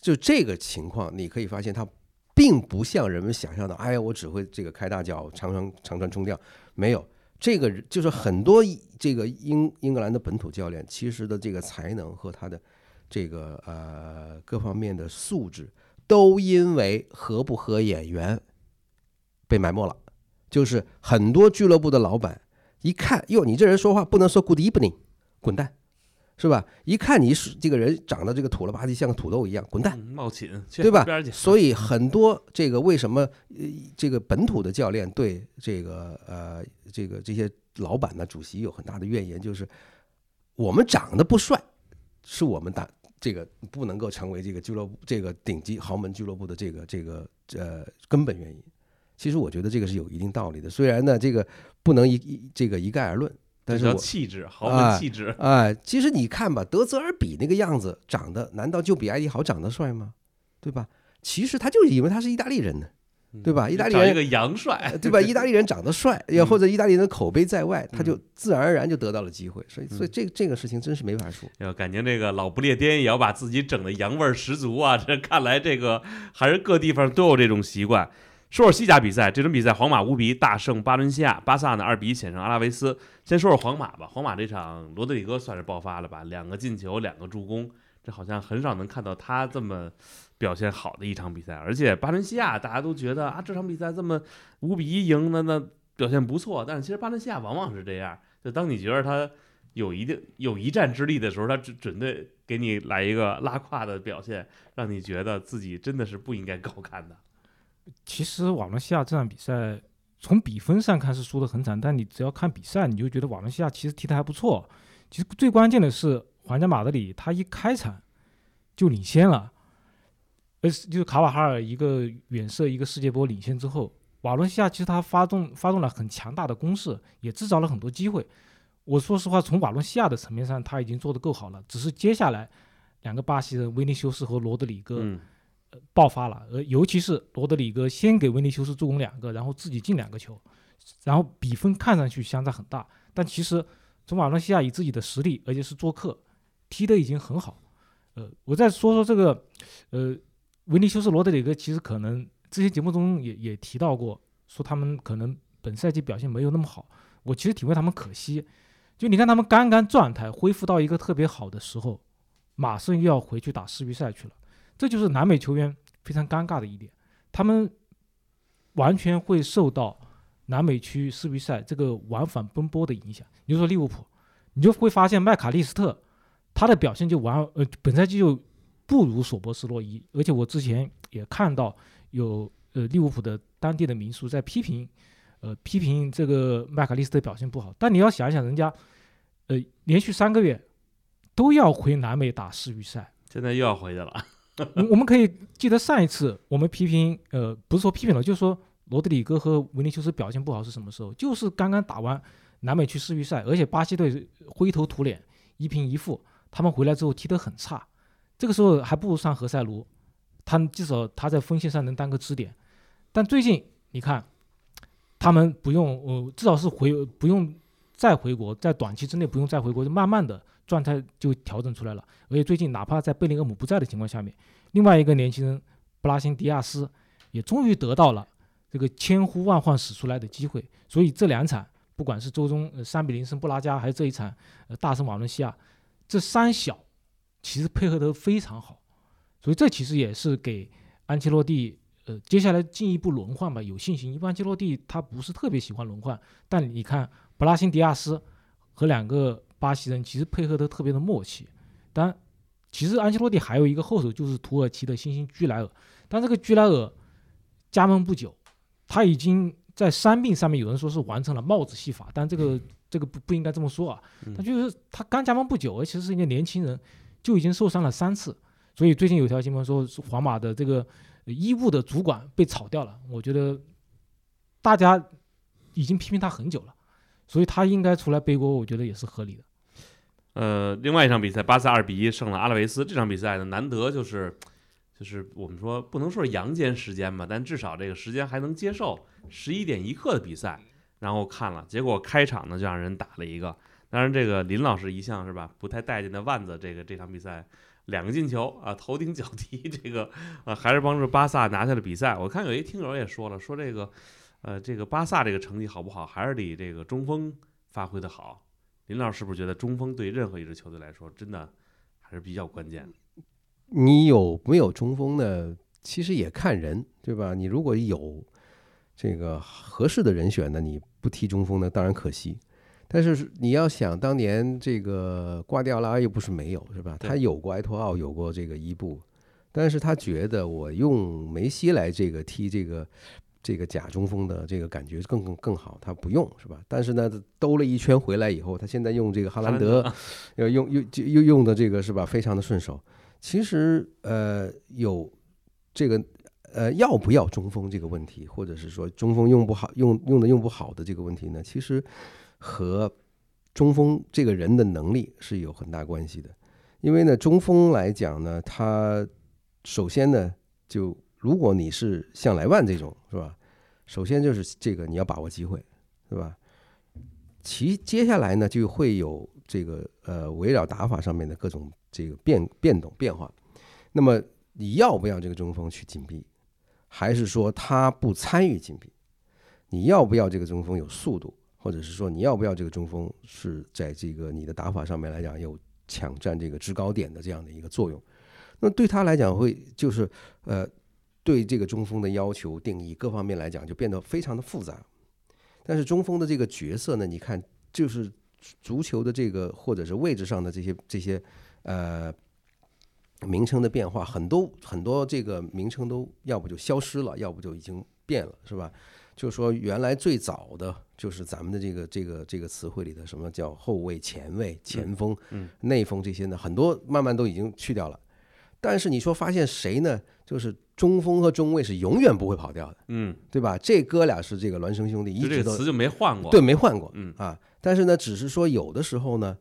就这个情况，你可以发现他。并不像人们想象的，哎呀，我只会这个开大脚、长传、长传冲吊，没有，这个就是很多这个英英格兰的本土教练，其实的这个才能和他的这个呃各方面的素质，都因为合不合眼缘被埋没了。就是很多俱乐部的老板一看，哟，你这人说话不能说 good evening，滚蛋，是吧？一看你是这个人长得这个土了吧唧，像个土豆一样，滚蛋。对吧所以很多这个为什么呃这个本土的教练对这个呃这个这些老板呢主席有很大的怨言，就是我们长得不帅，是我们打这个不能够成为这个俱乐部这个顶级豪门俱乐部的这个这个呃根本原因。其实我觉得这个是有一定道理的。虽然呢，这个不能一一这个一概而论，但是气质，豪门气质。哎，其实你看吧，德泽尔比那个样子长得，难道就比艾迪豪长得帅吗？对吧？其实他就是因为他是意大利人呢，对吧？意大利人找一个洋帅呃，对吧？意大利人长得帅，也或者意大利人的口碑在外，他就自然而然就得到了机会。所以，所以这这个事情真是没法说。要感情这个老不列颠也要把自己整的洋味儿十足啊！这看来这个还是各地方都有这种习惯。说说西甲比赛，这场比赛皇马无比大胜巴伦西亚，巴萨呢二比一险胜阿拉维斯。先说说皇马吧，皇马这场罗德里戈算是爆发了吧，两个进球，两个助攻，这好像很少能看到他这么表现好的一场比赛。而且巴伦西亚大家都觉得啊，这场比赛这么五比一赢的，那表现不错。但是其实巴伦西亚往往是这样，就当你觉得他有一定有一战之力的时候，他准准对给你来一个拉胯的表现，让你觉得自己真的是不应该高看的。其实瓦伦西亚这场比赛从比分上看是输得很惨，但你只要看比赛，你就觉得瓦伦西亚其实踢得还不错。其实最关键的是皇家马德里，他一开场就领先了，呃，就是卡瓦哈尔一个远射一个世界波领先之后，瓦伦西亚其实他发动发动了很强大的攻势，也制造了很多机会。我说实话，从瓦伦西亚的层面上，他已经做得够好了，只是接下来两个巴西人维尼修斯和罗德里戈。爆发了，而尤其是罗德里戈先给维尼修斯助攻两个，然后自己进两个球，然后比分看上去相差很大，但其实从瓦伦西亚以自己的实力，而且是做客，踢得已经很好。呃，我再说说这个，呃，维尼修斯、罗德里戈，其实可能之前节目中也也提到过，说他们可能本赛季表现没有那么好，我其实挺为他们可惜。就你看他们刚刚状态恢复到一个特别好的时候，马上又要回去打世预赛去了。这就是南美球员非常尴尬的一点，他们完全会受到南美区世预赛这个往返奔波的影响。你就说利物浦，你就会发现麦卡利斯特他的表现就完呃本赛季就不如索博斯洛伊，而且我之前也看到有呃利物浦的当地的民宿在批评呃批评这个麦卡利斯特表现不好，但你要想一想，人家呃连续三个月都要回南美打世预赛。现在又要回去了。我我们可以记得上一次我们批评，呃，不是说批评了，就是说罗德里戈和维尼修斯表现不好是什么时候？就是刚刚打完南美区世预赛，而且巴西队灰头土脸，一平一负，他们回来之后踢得很差，这个时候还不如上何塞卢，他至少他在锋线上能当个支点。但最近你看，他们不用，呃，至少是回不用再回国，在短期之内不用再回国，就慢慢的。状态就调整出来了，而且最近哪怕在贝林厄姆不在的情况下面，另外一个年轻人布拉辛迪亚斯也终于得到了这个千呼万唤始出来的机会。所以这两场，不管是周中三比零胜布拉加，还是这一场呃大胜瓦伦西亚，这三小其实配合得非常好。所以这其实也是给安切洛蒂呃接下来进一步轮换吧有信心。一般安切洛蒂他不是特别喜欢轮换，但你看布拉辛迪亚斯和两个。巴西人其实配合的特别的默契，但其实安切洛蒂还有一个后手就是土耳其的新星居莱尔，但这个居莱尔加盟不久，他已经在伤病上面有人说是完成了帽子戏法，但这个这个不不应该这么说啊，他就是他刚加盟不久，而且是一个年轻人，就已经受伤了三次，所以最近有条新闻说皇马的这个医务的主管被炒掉了，我觉得大家已经批评他很久了，所以他应该出来背锅，我觉得也是合理的。呃，另外一场比赛，巴萨二比一胜了阿拉维斯。这场比赛呢，难得就是，就是我们说不能说是阳间时间吧，但至少这个时间还能接受。十一点一刻的比赛，然后看了，结果开场呢就让人打了一个。当然，这个林老师一向是吧，不太待见的腕子，这个这场比赛两个进球啊，头顶脚踢，这个啊还是帮助巴萨拿下了比赛。我看有一听友也说了，说这个呃这个巴萨这个成绩好不好，还是得这个中锋发挥的好。林老师是不是觉得中锋对任何一支球队来说，真的还是比较关键的？你有没有中锋呢？其实也看人，对吧？你如果有这个合适的人选呢，你不踢中锋呢，当然可惜。但是你要想，当年这个瓜迪奥拉又不是没有，是吧？他有过埃托奥，有过这个伊布，但是他觉得我用梅西来这个踢这个。这个假中锋的这个感觉更更更好，他不用是吧？但是呢，兜了一圈回来以后，他现在用这个哈兰德，要用用又用的这个是吧？非常的顺手。其实呃，有这个呃，要不要中锋这个问题，或者是说中锋用不好、用用的用不好的这个问题呢，其实和中锋这个人的能力是有很大关系的。因为呢，中锋来讲呢，他首先呢，就如果你是像莱万这种，是吧？首先就是这个你要把握机会，是吧？其接下来呢，就会有这个呃围绕打法上面的各种这个变变动变化。那么你要不要这个中锋去紧逼，还是说他不参与紧逼？你要不要这个中锋有速度，或者是说你要不要这个中锋是在这个你的打法上面来讲有抢占这个制高点的这样的一个作用？那对他来讲会就是呃对这个中锋的要求定义各方面来讲就变得非常的复杂。但是中锋的这个角色呢，你看就是足球的这个或者是位置上的这些这些呃。名称的变化很多很多，这个名称都要不就消失了，要不就已经变了，是吧？就是说，原来最早的就是咱们的这个这个这个词汇里的什么叫后卫、前卫、前锋、内锋这些呢，很多慢慢都已经去掉了。但是你说发现谁呢？就是中锋和中卫是永远不会跑掉的，嗯，对吧？这哥俩是这个孪生兄弟，一直都词就没换过，对，没换过，嗯啊。但是呢，只是说有的时候呢。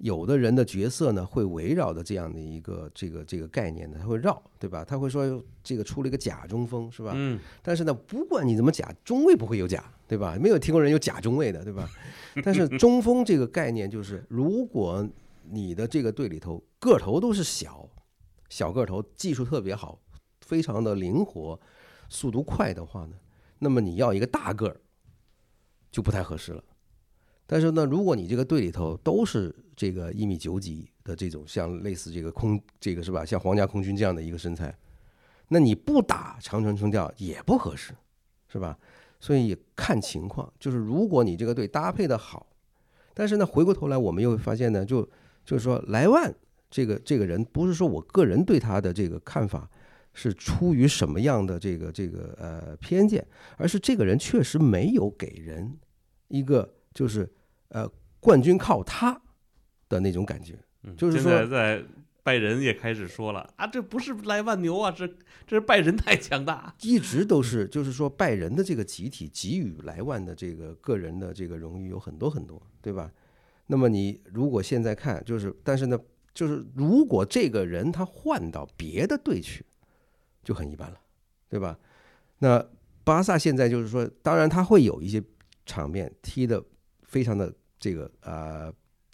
有的人的角色呢，会围绕着这样的一个这个这个概念呢，他会绕，对吧？他会说这个出了一个假中锋，是吧？嗯。但是呢，不管你怎么假，中卫不会有假，对吧？没有听过人有假中卫的，对吧？但是中锋这个概念就是，如果你的这个队里头个头都是小，小个头，技术特别好，非常的灵活，速度快的话呢，那么你要一个大个儿就不太合适了。但是呢，如果你这个队里头都是这个一米九几的这种，像类似这个空这个是吧，像皇家空军这样的一个身材，那你不打长城冲吊也不合适，是吧？所以看情况，就是如果你这个队搭配的好，但是呢，回过头来我们又发现呢，就就是说莱万这个这个人，不是说我个人对他的这个看法是出于什么样的这个这个呃偏见，而是这个人确实没有给人一个。就是呃，冠军靠他的那种感觉，就是说，现在在拜仁也开始说了啊，这不是莱万牛啊，这这是拜仁太强大，一直都是，就是说拜仁的这个集体给予莱万的这个个人的这个荣誉有很多很多，对吧？那么你如果现在看，就是但是呢，就是如果这个人他换到别的队去，就很一般了，对吧？那巴萨现在就是说，当然他会有一些场面踢的。非常的这个呃，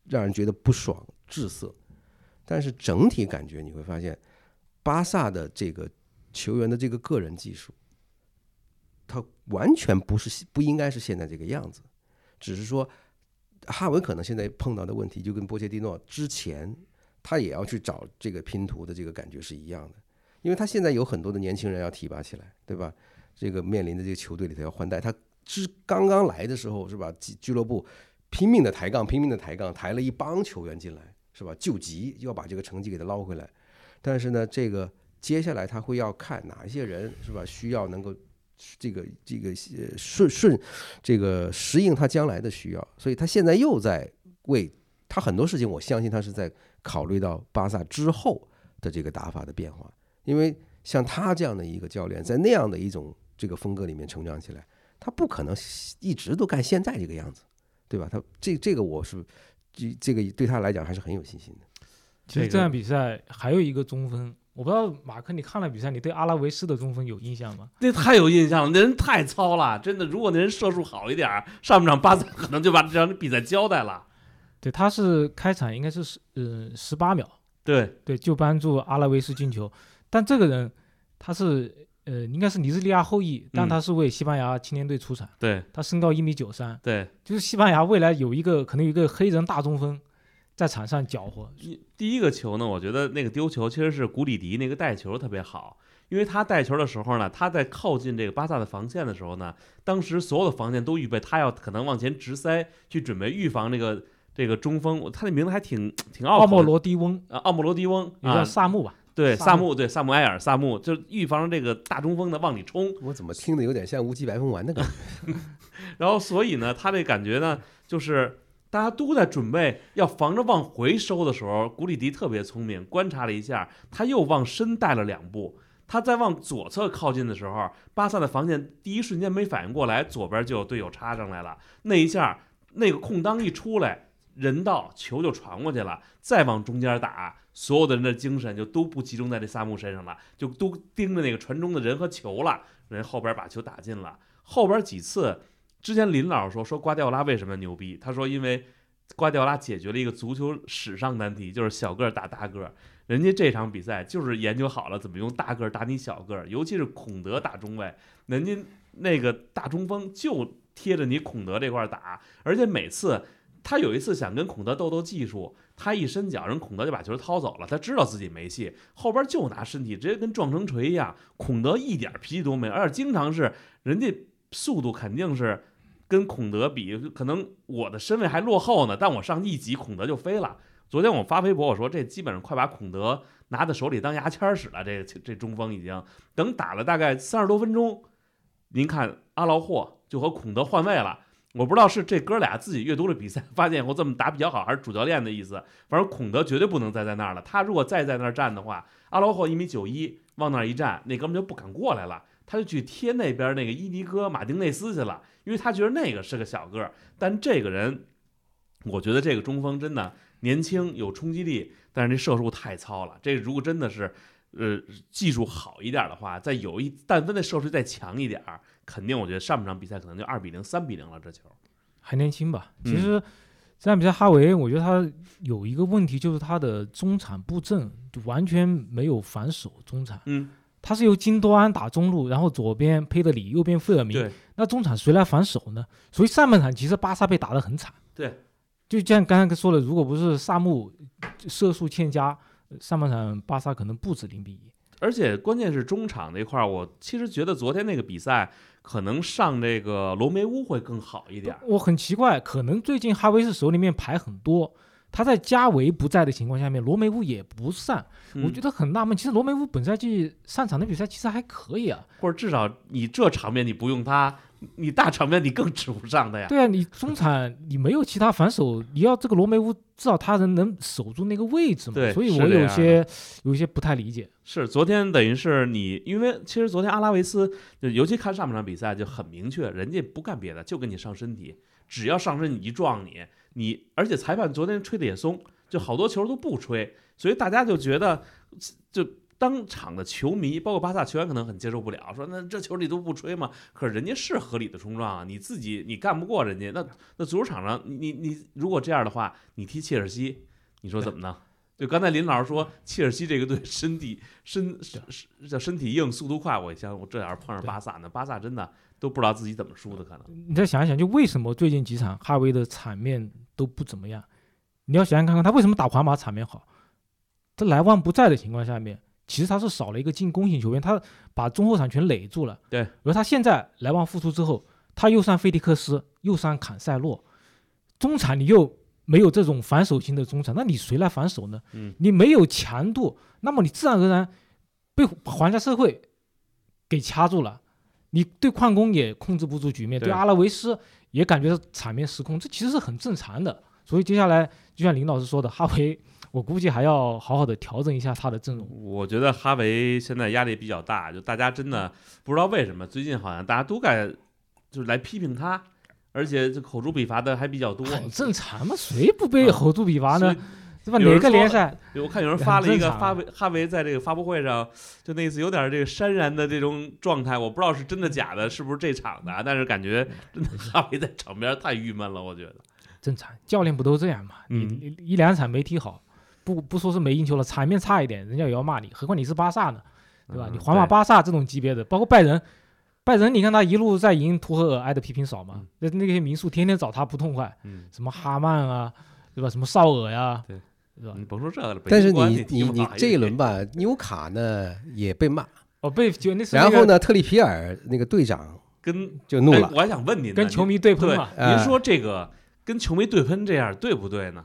让人觉得不爽滞涩，但是整体感觉你会发现，巴萨的这个球员的这个个人技术，他完全不是不应该是现在这个样子，只是说哈维可能现在碰到的问题就跟波切蒂诺之前他也要去找这个拼图的这个感觉是一样的，因为他现在有很多的年轻人要提拔起来，对吧？这个面临的这个球队里头要换代，他。是刚刚来的时候是吧？俱乐部拼命的抬杠，拼命的抬杠，抬了一帮球员进来是吧？救急要把这个成绩给他捞回来。但是呢，这个接下来他会要看哪一些人是吧？需要能够这个这个顺顺这个适应他将来的需要。所以他现在又在为他很多事情，我相信他是在考虑到巴萨之后的这个打法的变化。因为像他这样的一个教练，在那样的一种这个风格里面成长起来。他不可能一直都干现在这个样子，对吧？他这这个我是这这个对他来讲还是很有信心的。其实这场比赛还有一个中锋，我不知道马克，你看了比赛，你对阿拉维斯的中锋有印象吗？那太有印象了，那人太糙了，真的。如果那人射术好一点，上半场巴萨可能就把这场比赛交代了。对，他是开场应该是十呃十八秒，对对，就帮助阿拉维斯进球。但这个人他是。呃，应该是尼日利亚后裔，但他是为西班牙青年队出场。对，他身高一米九三。对，就是西班牙未来有一个可能有一个黑人大中锋在场上搅和。一第一个球呢，我觉得那个丢球其实是古里迪那个带球特别好，因为他带球的时候呢，他在靠近这个巴萨的防线的时候呢，当时所有的防线都预备他要可能往前直塞，去准备预防这个这个中锋。他的名字还挺挺奥。奥莫罗迪翁啊，奥莫罗迪翁，你叫萨穆吧。对萨穆，对萨穆埃尔，萨穆就预防这个大中锋的往里冲。我怎么听的有点像乌鸡白凤丸的感觉？然后所以呢，他这感觉呢，就是大家都在准备要防着往回收的时候，古里迪特别聪明，观察了一下，他又往深带了两步。他在往左侧靠近的时候，巴萨的防线第一瞬间没反应过来，左边就有队友插上来了。那一下，那个空当一出来，人到球就传过去了，再往中间打，所有的人的精神就都不集中在这萨穆身上了，就都盯着那个传中的人和球了。人后边把球打进了。后边几次，之前林老师说说瓜迪奥拉为什么牛逼？他说因为瓜迪奥拉解决了一个足球史上难题，就是小个打大个儿。人家这场比赛就是研究好了怎么用大个打你小个，尤其是孔德打中卫，人家那个大中锋就贴着你孔德这块打，而且每次他有一次想跟孔德斗斗技术，他一伸脚，人孔德就把球掏走了，他知道自己没戏，后边就拿身体直接跟撞成锤一样，孔德一点脾气都没有，而且经常是人家速度肯定是跟孔德比，可能我的身位还落后呢，但我上一级孔德就飞了。昨天我发微博，我说这基本上快把孔德拿在手里当牙签使了。这这中锋已经等打了大概三十多分钟，您看阿劳霍就和孔德换位了。我不知道是这哥俩自己阅读了比赛，发现以后这么打比较好，还是主教练的意思。反正孔德绝对不能再在那儿了。他如果再在那儿站的话，阿罗霍一米九一，往那儿一站，那哥们就不敢过来了，他就去贴那边那个伊尼戈马丁内斯去了，因为他觉得那个是个小个儿。但这个人，我觉得这个中锋真的。年轻有冲击力，但是这射术太糙了。这如果真的是，呃，技术好一点的话，再有一但分的射术再强一点儿，肯定我觉得上半场比赛可能就二比零、三比零了。这球还年轻吧？其实这场比赛哈维，我觉得他有一个问题，就是他的中场布阵就完全没有防守中场。嗯，他是由金多安打中路，然后左边佩德里，右边费尔明。那中场谁来防守呢？所以上半场其实巴萨被打得很惨。对。就像刚才说的，如果不是萨姆射术欠佳，上半场巴萨可能不止零比一。而且关键是中场那块儿，我其实觉得昨天那个比赛可能上这个罗梅乌会更好一点。我很奇怪，可能最近哈维斯手里面牌很多，他在加维不在的情况下面，罗梅乌也不上，我觉得很纳闷。其实罗梅乌本赛季上场的比赛其实还可以啊，或者至少你这场面你不用他。你大场面你更指不上的呀。对啊，你中场你没有其他反手，你要这个罗梅乌至少他人能守住那个位置嘛？对，所以我有些有些不太理解。是昨天等于是你，因为其实昨天阿拉维斯就尤其看上半场比赛就很明确，人家不干别的，就跟你上身体，只要上身你一撞你，你而且裁判昨天吹的也松，就好多球都不吹，所以大家就觉得就。当场的球迷，包括巴萨球员，可能很接受不了，说那这球你都不吹吗？可是人家是合理的冲撞啊，你自己你干不过人家，那那足球场上，你你如果这样的话，你踢切尔西，你说怎么呢？就刚才林老师说，切尔西这个队身体身叫身体硬，速度快，我想我这要是碰上巴萨呢，巴萨真的都不知道自己怎么输的可能。你再想一想，就为什么最近几场哈维的场面都不怎么样？你要想想看看他为什么打皇马场面好？他莱万不在的情况下面。其实他是少了一个进攻型球员，他把中后场全垒住了。对，而他现在莱万复出之后，他又上费迪克斯，又上坎塞洛，中场你又没有这种防守型的中场，那你谁来防守呢？嗯，你没有强度，那么你自然而然被皇家社会给掐住了，你对矿工也控制不住局面，对阿拉维斯也感觉场面失控，这其实是很正常的。所以接下来就像林老师说的，哈维。我估计还要好好的调整一下他的阵容。我觉得哈维现在压力比较大，就大家真的不知道为什么最近好像大家都该就是来批评他，而且这口诛笔伐的还比较多。很正常嘛，谁不被口诛笔伐呢？对吧？哪个联赛？我看有人发了一个发维哈维在这个发布会上，就那次有点这个潸然的这种状态，我不知道是真的假的，是不是这场的？但是感觉真的哈维在场边太郁闷了，我觉得。正常，教练不都这样嘛？你一两场没踢好。不不说是没赢球了，场面差一点，人家也要骂你。何况你是巴萨呢，对吧？你皇马、巴萨这种级别的，包括拜仁，拜仁，你看他一路在赢，图赫尔挨的批评少吗？那那些民宿天天找他不痛快，什么哈曼啊，对吧？什么绍尔呀，对，是吧？你甭说这个了。但是你你你这一轮吧，纽卡呢也被骂，哦被就那然后呢，特里皮尔那个队长跟就怒了。我还想问您，跟球迷对喷嘛？您说这个跟球迷对喷这样对不对呢？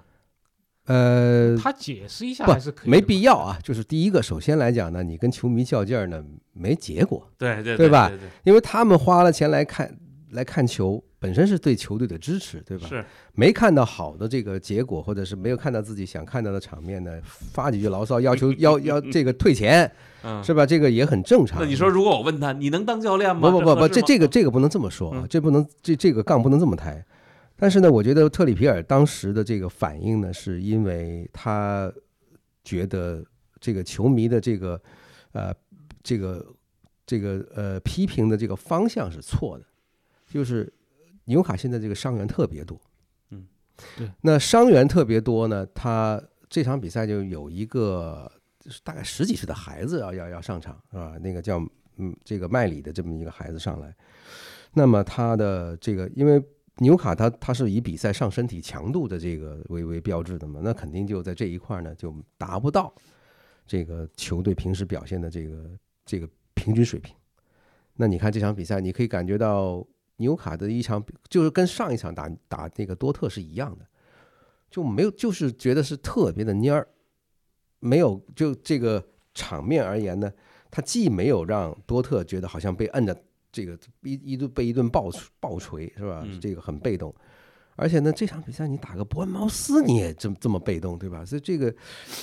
呃，他解释一下还是可以，没必要啊。就是第一个，首先来讲呢，你跟球迷较劲儿呢，没结果，对对对吧？对，因为他们花了钱来看来看球，本身是对球队的支持，对吧？是没看到好的这个结果，或者是没有看到自己想看到的场面呢，发几句牢骚，要求 要要这个退钱，嗯，是吧？这个也很正常。那你说，如果我问他，你能当教练吗？不不不不，这这个个这个不能这么说啊，嗯这不能这这个杠不能这么抬。但是呢，我觉得特里皮尔当时的这个反应呢，是因为他觉得这个球迷的这个呃这个这个呃批评的这个方向是错的，就是纽卡现在这个伤员特别多，嗯，对，那伤员特别多呢，他这场比赛就有一个大概十几岁的孩子要要要上场是吧？那个叫嗯这个麦里的这么一个孩子上来，那么他的这个因为纽卡他他是以比赛上身体强度的这个为为标志的嘛，那肯定就在这一块呢就达不到这个球队平时表现的这个这个平均水平。那你看这场比赛，你可以感觉到纽卡的一场就是跟上一场打打那个多特是一样的，就没有就是觉得是特别的蔫儿，没有就这个场面而言呢，他既没有让多特觉得好像被摁着这个一一顿被一顿暴暴锤是吧？嗯这个很被动，而且呢，这场比赛你打个伯恩茅斯你也这么这么被动对吧？所以这个，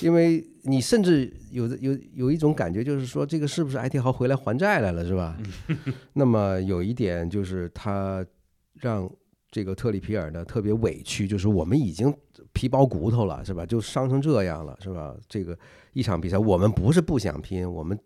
因为你甚至有的有有一种感觉，就是说这个是不是埃蒂豪回来还债来了是吧？那么有一点就是他让这个特里皮尔呢特别委屈，就是我们已经皮包骨头了，是吧？就伤成这样了，是吧？这个一场比赛，我们不是不想拼，我们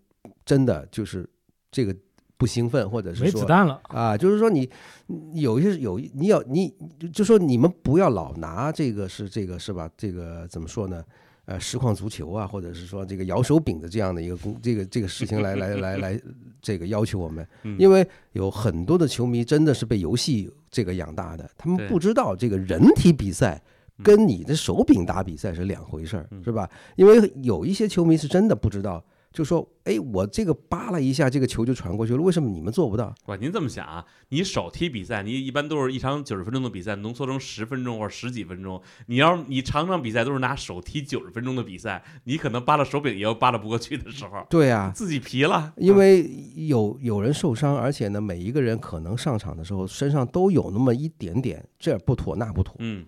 真的就是这个不兴奋，或者是说没子弹了，啊，就是说你你有一些有一你要你就就说你们不要老拿这个是这个是吧？这个怎么说呢？呃，实况足球啊，或者是说这个摇手柄的这样的一个工这个这个事情来来来来这个要求我们，嗯因为有很多的球迷真的是被游戏这个养大的，他们不知道这个人体比赛嗯跟你的手柄打比赛是两回事儿，嗯是吧？因为有一些球迷是真的不知道，就说，哎，我这个扒拉一下，这个球就传过去了，为什么你们做不到？哇，您这么想啊？你手踢比赛，你一般都是一场九十分钟的比赛浓缩成十分钟或者十几分钟。你要是你场场比赛都是拿手踢九十分钟的比赛，你可能扒拉手柄也有扒拉不过去的时候，对啊，自己皮了。因为有有人受伤，而且呢，每一个人可能上场的时候身上都有那么一点点这不妥那不妥，嗯，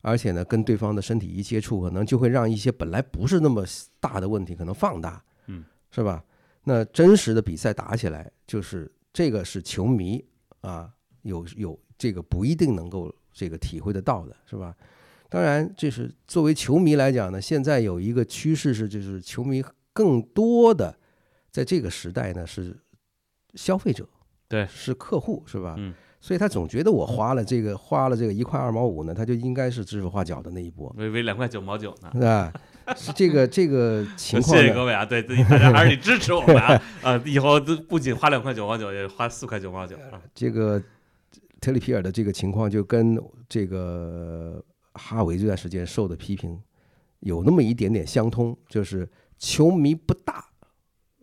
而且呢，跟对方的身体一接触，可能就会让一些本来不是那么大的问题可能放大，嗯，是吧？那真实的比赛打起来，就是这个是球迷啊，有有这个不一定能够这个体会得到的，是吧？当然，这是作为球迷来讲呢，现在有一个趋势是，就是球迷更多的在这个时代呢是消费者，对是客户，是吧？嗯，所以他总觉得我花了这个花了这个一块二毛五呢，他就应该是指手画脚的那一波，微微两块九毛九呢。是吧？是这个这个情况谢谢各位啊，对，对大家还是得支持我们啊，啊，以后都不仅花两块九毛九，也花四块九毛九啊。这个特里皮尔的这个情况就跟这个哈维这段时间受的批评有那么一点点相通，就是球迷不大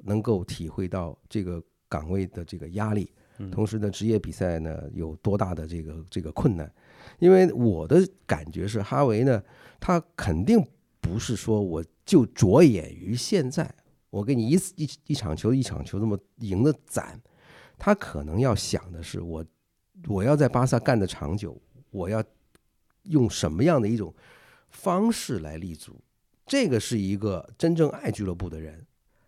能够体会到这个岗位的这个压力，嗯同时呢，职业比赛呢有多大的这个这个困难？因为我的感觉是，哈维呢，他肯定不是说我就着眼于现在，我给你一次一一场球一场球这么赢的攒，他可能要想的是我我要在巴萨干的长久，我要用什么样的一种方式来立足？这个是一个真正爱俱乐部的人，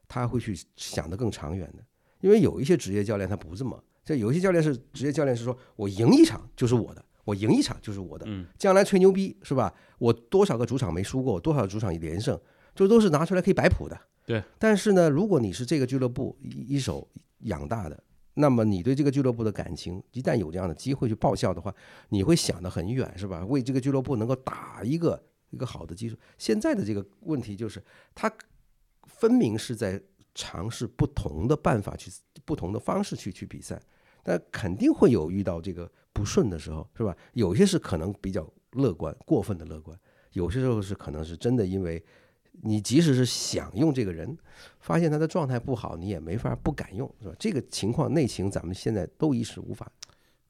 他会去想得更长远的。因为有一些职业教练他不这么，这有些教练是职业教练是说我赢一场就是我的，我赢一场就是我的，嗯，将来吹牛逼是吧？我多少个主场没输过，多少主场连胜，这都是拿出来可以摆谱的。对。但是呢，如果你是这个俱乐部一一手养大的，那么你对这个俱乐部的感情，一旦有这样的机会去报效的话，你会想得很远，是吧？为这个俱乐部能够打一个一个好的基础。现在的这个问题就是，他分明是在尝试不同的办法去、不同的方式去去比赛，但肯定会有遇到这个不顺的时候，是吧？有些是可能比较乐观、过分的乐观，有些时候是可能是真的因为。你即使是想用这个人，发现他的状态不好，你也没法不敢用，是吧？这个情况内情，咱们现在都一时无法。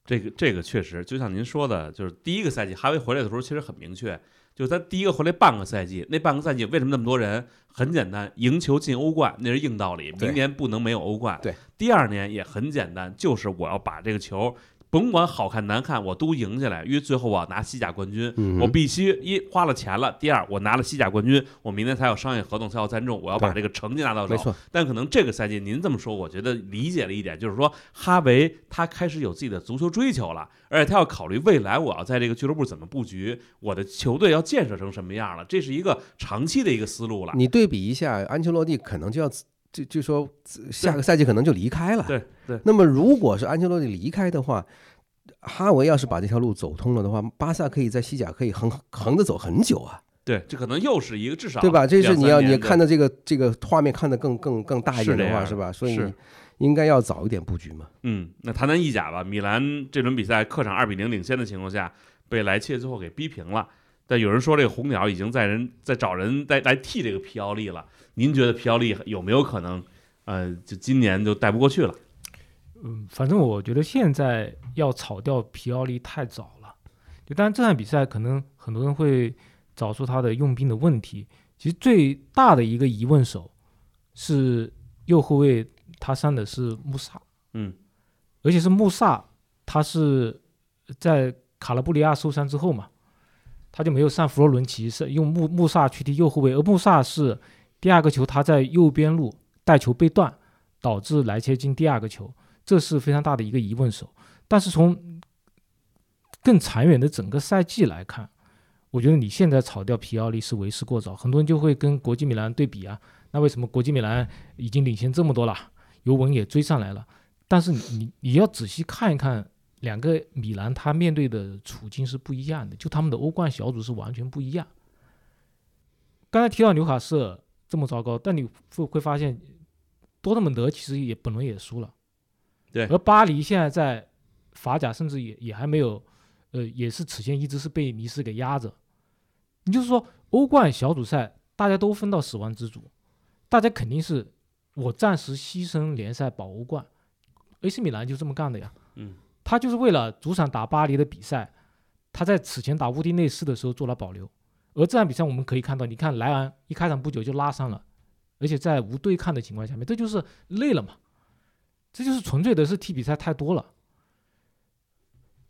这个这个确实，就像您说的，就是第一个赛季哈维回来的时候，其实很明确，就是他第一个回来半个赛季，那半个赛季为什么那么多人？很简单，赢球进欧冠那是硬道理，明年不能没有欧冠。对，第二年也很简单，就是我要把这个球甭管好看难看，我都赢下来，因为最后我要拿西甲冠军，嗯我必须一花了钱了，第二我拿了西甲冠军，我明天才有商业合同，才有赞助，我要把这个成绩拿到手。没错，但可能这个赛季您这么说，我觉得理解了一点，就是说哈维他开始有自己的足球追求了，而且他要考虑未来我要在这个俱乐部怎么布局，我的球队要建设成什么样了，这是一个长期的一个思路了。你对比一下，安切洛蒂可能就要就就说下个赛季可能就离开了。对对，那么如果是安切洛蒂离开的话，哈维要是把这条路走通了的话，巴萨可以在西甲可以横横着走很久啊，对，这可能又是一个至少对吧？这是你要你看的这个这个画面看得更更更大一点的话，是是吧？所以你应该要早一点布局嘛。嗯，那谈谈意甲吧。米兰这轮比赛客场二比零领先的情况下，被莱切最后给逼平了。但有人说这个红鸟已经在人在找人来来替这个皮奥利了。您觉得皮奥利有没有可能，呃，就今年就带不过去了？嗯，反正我觉得现在要炒掉皮奥利太早了。就当然这场比赛可能很多人会找出他的用兵的问题，其实最大的一个疑问手是右后卫他上的是穆萨，嗯，而且是穆萨，他是在卡拉布里亚受伤之后嘛，他就没有上弗洛伦齐，是用穆穆萨去踢右后卫，而穆萨是第二个球他在右边路带球被断，导致莱切进第二个球，这是非常大的一个疑问手。但是从更长远的整个赛季来看，我觉得你现在炒掉皮奥利是为时过早。很多人就会跟国际米兰对比啊，那为什么国际米兰已经领先这么多了，尤文也追上来了？但是你你要仔细看一看，两个米兰他面对的处境是不一样的，就他们的欧冠小组是完全不一样。刚才提到纽卡斯尔这么糟糕，但你会会发现，多特蒙德其实也本轮也输了，对而巴黎现在在法甲甚至也也还没有，呃，也是此前一直是被尼斯给压着。你就是说，欧冠小组赛大家都分到死亡之组，大家肯定是我暂时牺牲联赛保欧冠。AC 米兰就这么干的呀，嗯，他就是为了主场打巴黎的比赛，他在此前打乌迪内斯的时候做了保留。而这场比赛我们可以看到，你看莱昂一开场不久就拉伤了，而且在无对抗的情况下面，这就是累了嘛，这就是纯粹的是踢比赛太多了。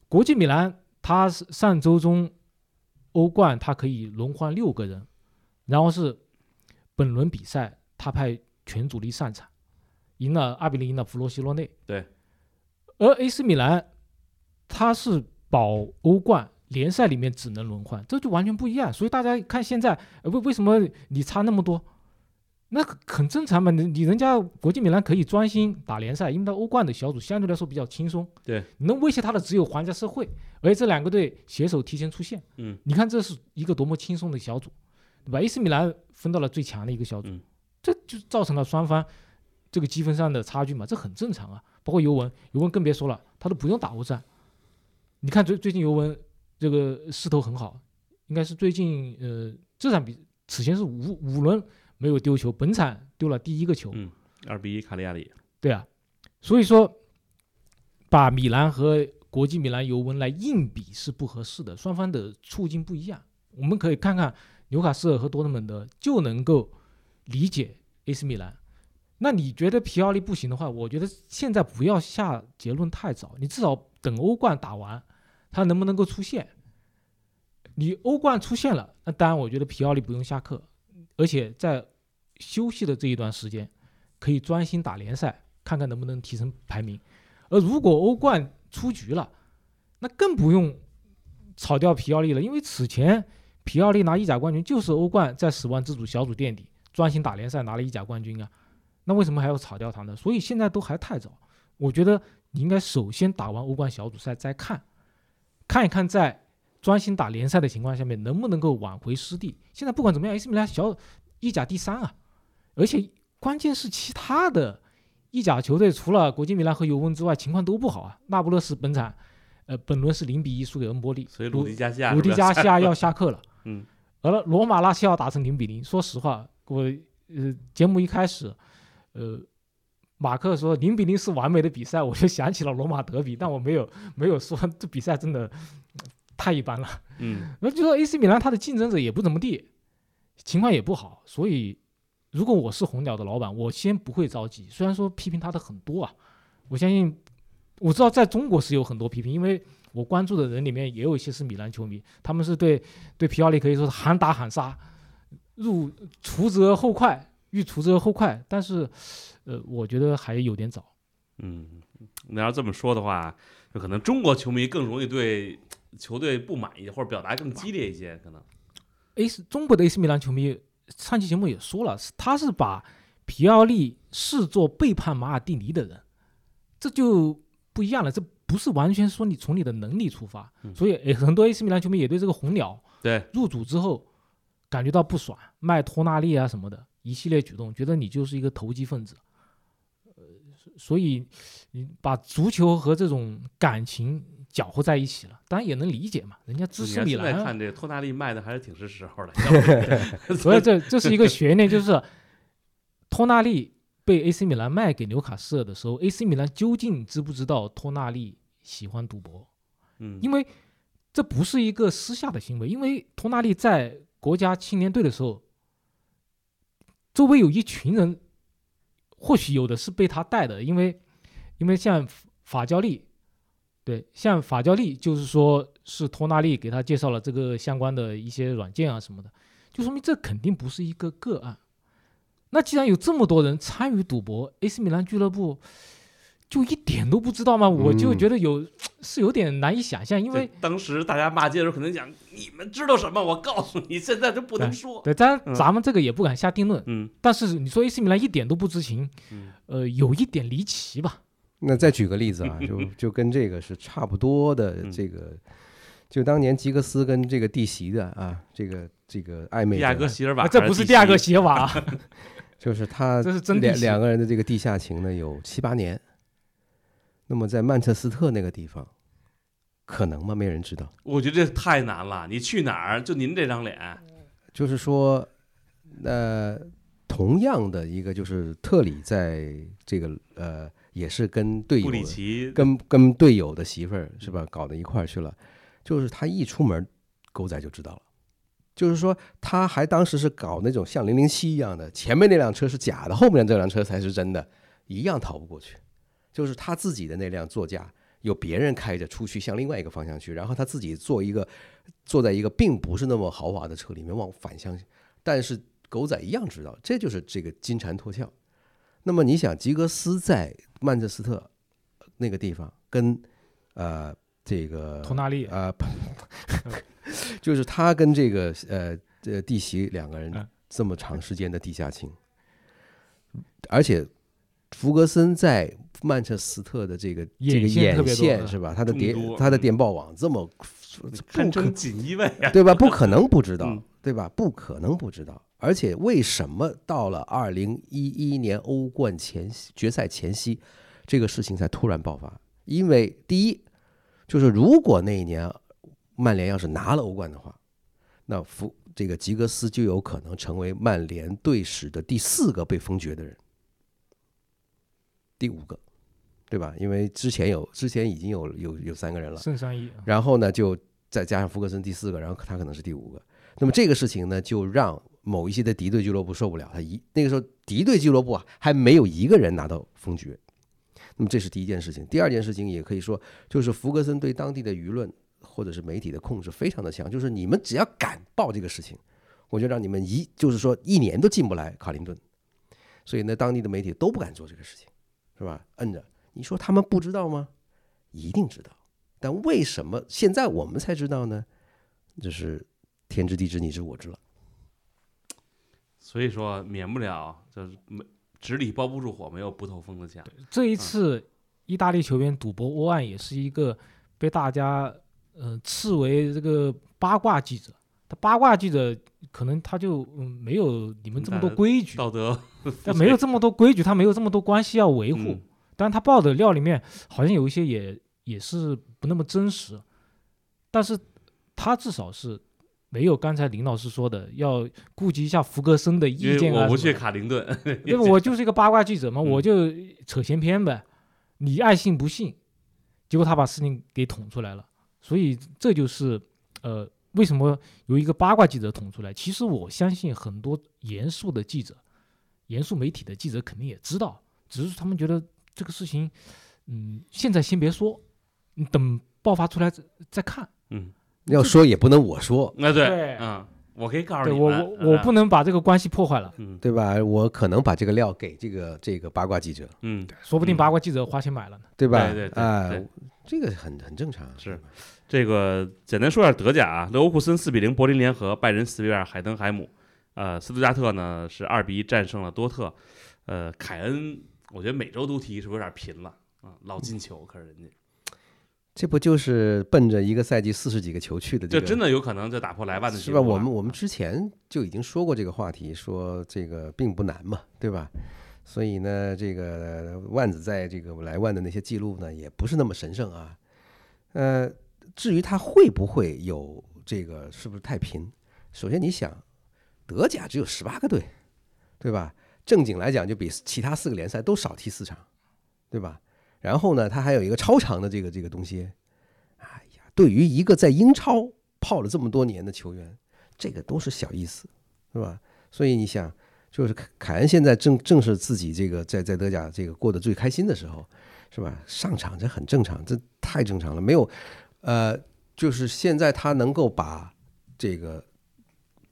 国际米兰他是上周中欧冠他可以轮换六个人，然后是本轮比赛他派全主力上场，赢了二比零赢了弗罗西洛内。对，而 AC 米兰他是保欧冠。联赛里面只能轮换，这就完全不一样。所以大家看现在，呃为为什么你差那么多？那很很正常嘛。你你人家国际米兰可以专心打联赛，因为他欧冠的小组相对来说比较轻松。对，能威胁他的只有皇家社会，而且这两个队携手提前出线。嗯，你看这是一个多么轻松的小组，对吧？AC 米兰分到了最强的一个小组，嗯这就造成了双方这个积分上的差距嘛，这很正常啊。包括尤文，尤文更别说了，他都不用打欧战。你看最最近尤文。这个势头很好，应该是最近呃这场比此前是五五轮没有丢球，本场丢了第一个球。嗯，二比一卡利亚里。对啊，所以说把米兰和国际米兰尤文来硬比是不合适的，双方的处境不一样。我们可以看看纽卡斯尔和多特蒙德就能够理解 AC 米兰。那你觉得皮奥利不行的话，我觉得现在不要下结论太早，你至少等欧冠打完。他能不能够出现？你欧冠出现了，那当然我觉得皮奥利不用下课，而且在休息的这一段时间，可以专心打联赛，看看能不能提升排名。而如果欧冠出局了，那更不用炒掉皮奥利了，因为此前皮奥利拿意甲冠军就是欧冠在死亡之组小组垫底，专心打联赛拿了意甲冠军啊，那为什么还要炒掉他呢？所以现在都还太早，我觉得你应该首先打完欧冠小组赛再看。看一看，在专心打联赛的情况下面，能不能够挽回失地？现在不管怎么样，AC 米兰小意甲第三啊，而且关键是其他的意甲球队除了国际米兰和尤文之外，情况都不好啊。那不勒斯本场，呃，本轮是零比一输给恩波利，所以鲁迪加西亚，鲁迪加西亚要下课了。嗯，而罗马拉齐奥打成零比零。说实话，我呃节目一开始，呃。马克说零比零是完美的比赛，我就想起了罗马德比，但我没有没有说这比赛真的太一般了。嗯，那就说 AC 米兰他的竞争者也不怎么地，情况也不好，所以如果我是红鸟的老板，我先不会着急。虽然说批评他的很多啊，我相信我知道在中国是有很多批评，因为我关注的人里面也有一些是米兰球迷，他们是对对皮奥利可以说是喊打喊杀，入除则后快，欲除之而后快。但是，呃，我觉得还有点早。嗯，那要这么说的话，就可能中国球迷更容易对球队不满意，或者表达更激烈一些，可能。A 是中国的 AC 米兰球迷，上期节目也说了，他是把皮奥利视作背叛马尔蒂尼的人，这就不一样了。这不是完全说你从你的能力出发，嗯所以诶很多 AC 米兰球迷也对这个红鸟对，入主之后感觉到不爽，卖托纳利啊什么的一系列举动，觉得你就是一个投机分子。呃，所以你把足球和这种感情搅和在一起了，当然也能理解嘛，人家支持米兰啊，现在看这个托纳利卖的还是挺是时候的，所以这这是一个悬念，就是托纳利被 AC 米兰卖给纽卡斯尔的时候，AC 米兰究竟知不知道托纳利喜欢赌博？嗯，因为这不是一个私下的行为，因为托纳利在国家青年队的时候，周围有一群人，或许有的是被他带的，因为因为像法教利，对，像法教利就是说是托纳利给他介绍了这个相关的一些软件啊什么的，就说明这肯定不是一个个案。那既然有这么多人参与赌博，AC 米兰俱乐部就一点都不知道吗？我就嗯觉得有 是有点难以想象，因为当时大家骂街的时候，可能讲你们知道什么？我告诉你，现在都不能说。对，当然嗯咱们这个也不敢下定论。嗯但是你说 AC 米兰一点都不知情，嗯呃，有一点离奇吧？那再举个例子啊，就就跟这个是差不多的嗯，这个就当年吉格斯跟这个弟媳的啊，这个这个暧昧迪亚的哥席尔这不是第二个席鞋瓦啊，就是他 这是真两两个人的这个地下情呢，有七八年。那么在曼彻斯特那个地方，可能吗？没人知道。我觉得这太难了。你去哪儿？就您这张脸，就是说，呃，同样的一个就是特里在这个呃，也是跟队友布里奇跟跟队友的媳妇儿是吧，搞到一块儿去了。就是他一出门，狗仔就知道了。就是说，他还当时是搞那种像零零七一样的，前面那辆车是假的，后面这辆车才是真的，一样逃不过去。就是他自己的那辆座驾有别人开着出去向另外一个方向去，然后他自己坐一个坐在一个并不是那么豪华的车里面往反向，但是狗仔一样知道，这就是这个金蝉脱壳。那么你想，吉格斯在曼彻斯特那个地方跟呃这个托纳利呃，就是他跟这个呃呃弟媳两个人嗯这么长时间的地下情，而且福格森在曼彻斯特的这个这个眼线是吧？他的电他的嗯电报网这么堪不可称锦衣卫啊。对吧？不可能不知道嗯，对吧？不可能不知道。而且为什么到了二零一一年欧冠前夕决赛前夕，这个事情才突然爆发？因为第一，就是如果那一年曼联要是拿了欧冠的话，那福这个吉格斯就有可能成为曼联队史的第四个被封爵的人，第五个，对吧？因为之前有之前已经有有有三个人了。圣三一，然后呢，就再加上福格森第四个，然后他可能是第五个。那么这个事情呢，就让某一些的敌对俱乐部受不了。他一那个时候敌对俱乐部啊，还没有一个人拿到封爵。那么这是第一件事情。第二件事情也可以说，就是福格森对当地的舆论或者是媒体的控制非常的强，就是你们只要敢报这个事情，我就让你们一就是说一年都进不来卡林顿。所以呢，当地的媒体都不敢做这个事情，是吧？摁着。你说他们不知道吗？一定知道。但为什么现在我们才知道呢？就是天知地知，你知我知了。所以说免不了就是没纸里包不住火，没有不透风的墙。这一次意大利球员赌博窝案也是一个被大家呃斥为这个八卦记者。他八卦记者可能他就嗯没有你们这么多规矩，道德 他没有这么多规矩，他没有这么多关系要维护。嗯但他报的料里面好像有一些也也是不那么真实，但是他至少是没有刚才林老师说的要顾及一下福格森的意见啊我不去卡林顿，因为？我就是一个八卦记者嘛，嗯我就扯闲篇呗，你爱信不信。结果他把事情给捅出来了，所以这就是呃为什么由一个八卦记者捅出来。其实我相信很多严肃的记者、严肃媒体的记者肯定也知道，只是他们觉得这个事情嗯，现在先别说，你等爆发出来再再看。嗯，要说也不能我说，那对，嗯，我可以告诉你我，我我不能把这个关系破坏了，嗯对吧？我可能把这个料给这个这个八卦记者，嗯，说不定嗯八卦记者花钱买了呢。对吧？对对对哎，这个很很正常。是这个简单说下德甲啊，勒沃库森四比零柏林联合，拜仁四比二海登海姆，呃，斯图加特呢是二比一战胜了多特，呃，凯恩我觉得每周都踢是不是有点贫了啊？老进球，可是人家这不就是奔着一个赛季四十几个球去的这个？这真的有可能就打破莱万的记是吧？录我们我们之前就已经说过这个话题，说这个并不难嘛，对吧？所以呢，这个万子在这个莱万的那些记录呢，也不是那么神圣啊。呃，至于他会不会有这个，是不是太平？首先你想，德甲只有十八个队，对吧？正经来讲，就比其他四个联赛都少踢四场，对吧？然后呢，他还有一个超长的这个这个东西，哎呀，对于一个在英超泡了这么多年的球员，这个都是小意思，是吧？所以你想，就是凯凯恩现在正正是自己这个在在德甲这个过得最开心的时候，是吧？上场这很正常，这太正常了，没有，呃，就是现在他能够把这个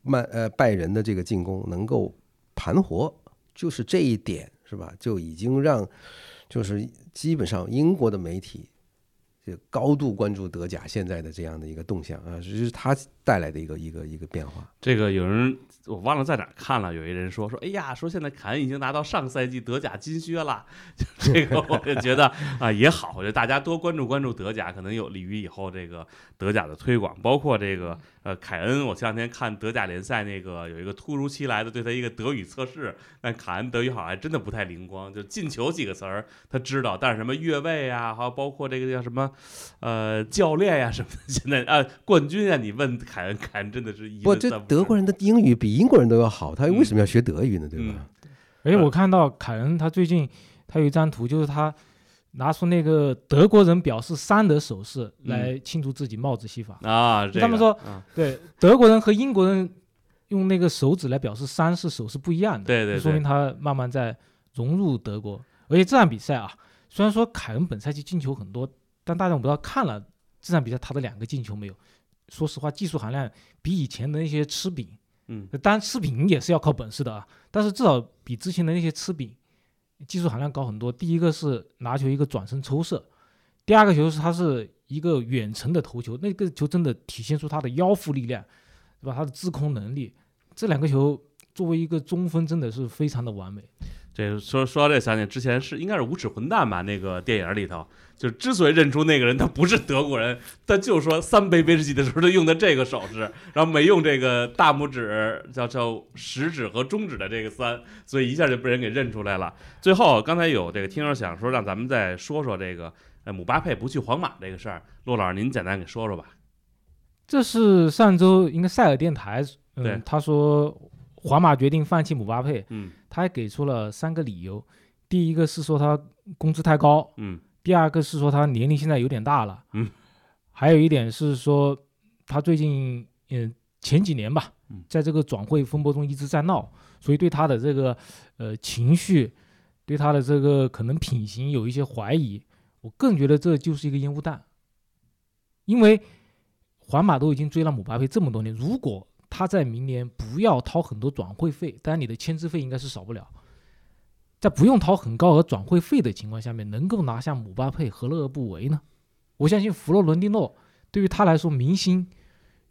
曼呃拜仁的这个进攻能够盘活，就是这一点是吧？就已经让就是基本上英国的媒体就高度关注德甲现在的这样的一个动向啊，就是他带来的一个一个一个变化。这个有人我忘了在哪看了，有一人说说，哎呀，说现在凯恩已经拿到上赛季德甲金靴了，就这个我就觉得 啊也好，我觉得大家多关注关注德甲，可能有利于以后这个德甲的推广，包括这个呃凯恩，我前两天看德甲联赛那个有一个突如其来的对他一个德语测试，但凯恩德语好像还真的不太灵光，就进球几个词儿他知道，但是什么越位啊，还有包括这个叫什么呃教练呀、什么的，现在啊冠军啊，你问凯恩，凯恩真的是一不，这德国人的英语比英国人都要好，他为什么要学德语呢？对吧？而且我看到凯恩他最近他有一张图，就是他拿出那个德国人表示三的手势来庆祝自己帽子戏法。啊，这个他们说啊对，德国人和英国人用那个手指来表示三是手势不一样的，对对对就说明他慢慢在融入德国。而且这场比赛啊，虽然说凯恩本赛季进球很多，但大家我不知道看了这场比赛他的两个进球没有？说实话，技术含量比以前的那些吃饼，嗯当然吃饼也是要靠本事的啊，但是至少比之前的那些吃饼技术含量高很多。第一个是拿球一个转身抽射，第二个球是他是一个远程的头球，那个球真的体现出他的腰腹力量，对吧？他的制空能力，这两个球作为一个中锋真的是非常的完美。这说说到这，想起之前是应该是《无耻混蛋》吧？那个电影里头，就之所以认出那个人他不是德国人，他就说三杯威士忌的时候他用的这个手势，然后没用这个大拇指叫叫食指和中指的这个三，所以一下就被人给认出来了。最后刚才有这个听友想说，让咱们再说说这个呃姆巴佩不去皇马这个事儿，陆老师您简单给说说吧。这是上周应该塞尔电台，对嗯，他说皇马决定放弃姆巴佩，嗯。他还给出了三个理由。第一个是说他工资太高，嗯。第二个是说他年龄现在有点大了，嗯，还有一点是说他最近嗯前几年吧嗯，在这个转会风波中一直在闹，所以对他的这个呃情绪，对他的这个可能品行有一些怀疑。我更觉得这就是一个烟雾弹，因为皇马都已经追了姆巴佩这么多年，如果他在明年不要掏很多转会费，当然你的签字费应该是少不了。在不用掏很高额转会费的情况下面，能够拿下姆巴佩，何乐而不为呢？我相信弗洛伦蒂诺对于他来说，明星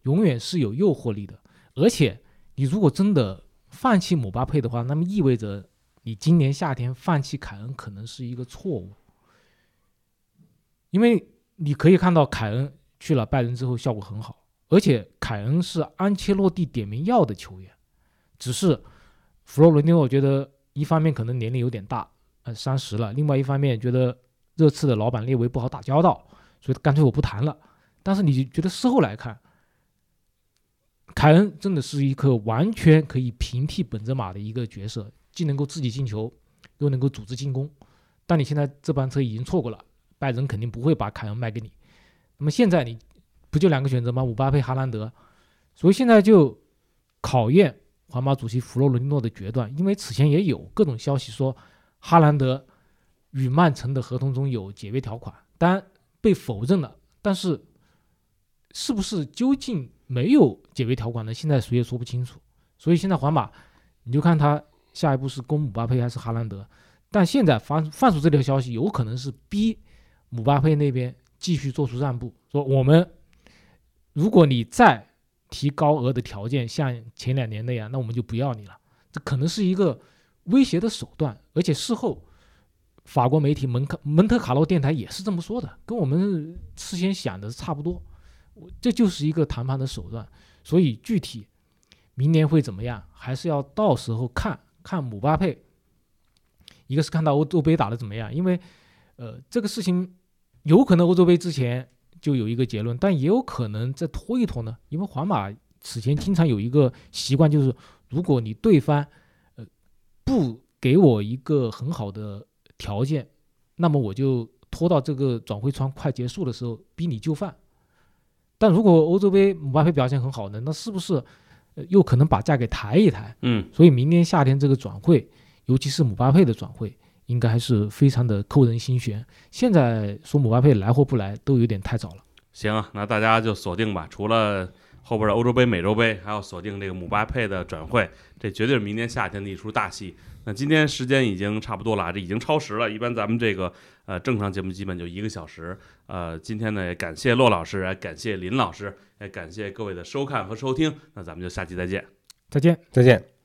永远是有诱惑力的。而且，你如果真的放弃姆巴佩的话，那么意味着你今年夏天放弃凯恩可能是一个错误，因为你可以看到凯恩去了拜仁之后效果很好，而且凯恩是安切洛蒂点名要的球员，只是弗洛伦蒂诺觉得一方面可能年龄有点大，呃三十了，另外一方面觉得热刺的老板列维不好打交道，所以干脆我不谈了。但是你觉得事后来看，凯恩真的是一个完全可以平替本泽马的一个角色，既能够自己进球，又能够组织进攻。但你现在这班车已经错过了，拜仁肯定不会把凯恩卖给你。那么现在你不就两个选择吗？姆巴佩、哈兰德，所以现在就考验皇马主席弗洛伦蒂诺的决断，因为此前也有各种消息说哈兰德与曼城的合同中有解约条款，但被否认了。但是，是不是究竟没有解约条款呢？现在谁也说不清楚。所以现在皇马，你就看他下一步是攻姆巴佩还是哈兰德。但现在放放出这条消息，有可能是逼姆巴佩那边继续做出让步，说我们如果你再提高额的条件，像前两年那样，那我们就不要你了。这可能是一个威胁的手段，而且事后法国媒体蒙卡蒙特卡洛电台也是这么说的，跟我们事先想的差不多。这就是一个谈判的手段，所以具体明年会怎么样，还是要到时候看看姆巴佩。一个是看到欧洲杯打得怎么样，因为呃这个事情有可能欧洲杯之前就有一个结论，但也有可能再拖一拖呢，因为皇马此前经常有一个习惯，就是如果你对方呃不给我一个很好的条件，那么我就拖到这个转会窗快结束的时候逼你就范。但如果欧洲杯姆巴佩表现很好呢，那是不是又可能把价给抬一抬？嗯，所以明年夏天这个转会，尤其是姆巴佩的转会，应该还是非常的扣人心弦。现在说姆巴佩来或不来都有点太早了。行啊，那大家就锁定吧。除了后边的欧洲杯、美洲杯，还要锁定这个姆巴佩的转会，这绝对是明年夏天的一出大戏。那今天时间已经差不多了，这已经超时了。一般咱们这个呃正常节目基本就一个小时。呃，今天呢也感谢骆老师，也感谢林老师，也感谢各位的收看和收听。那咱们就下期再见。再见。再见。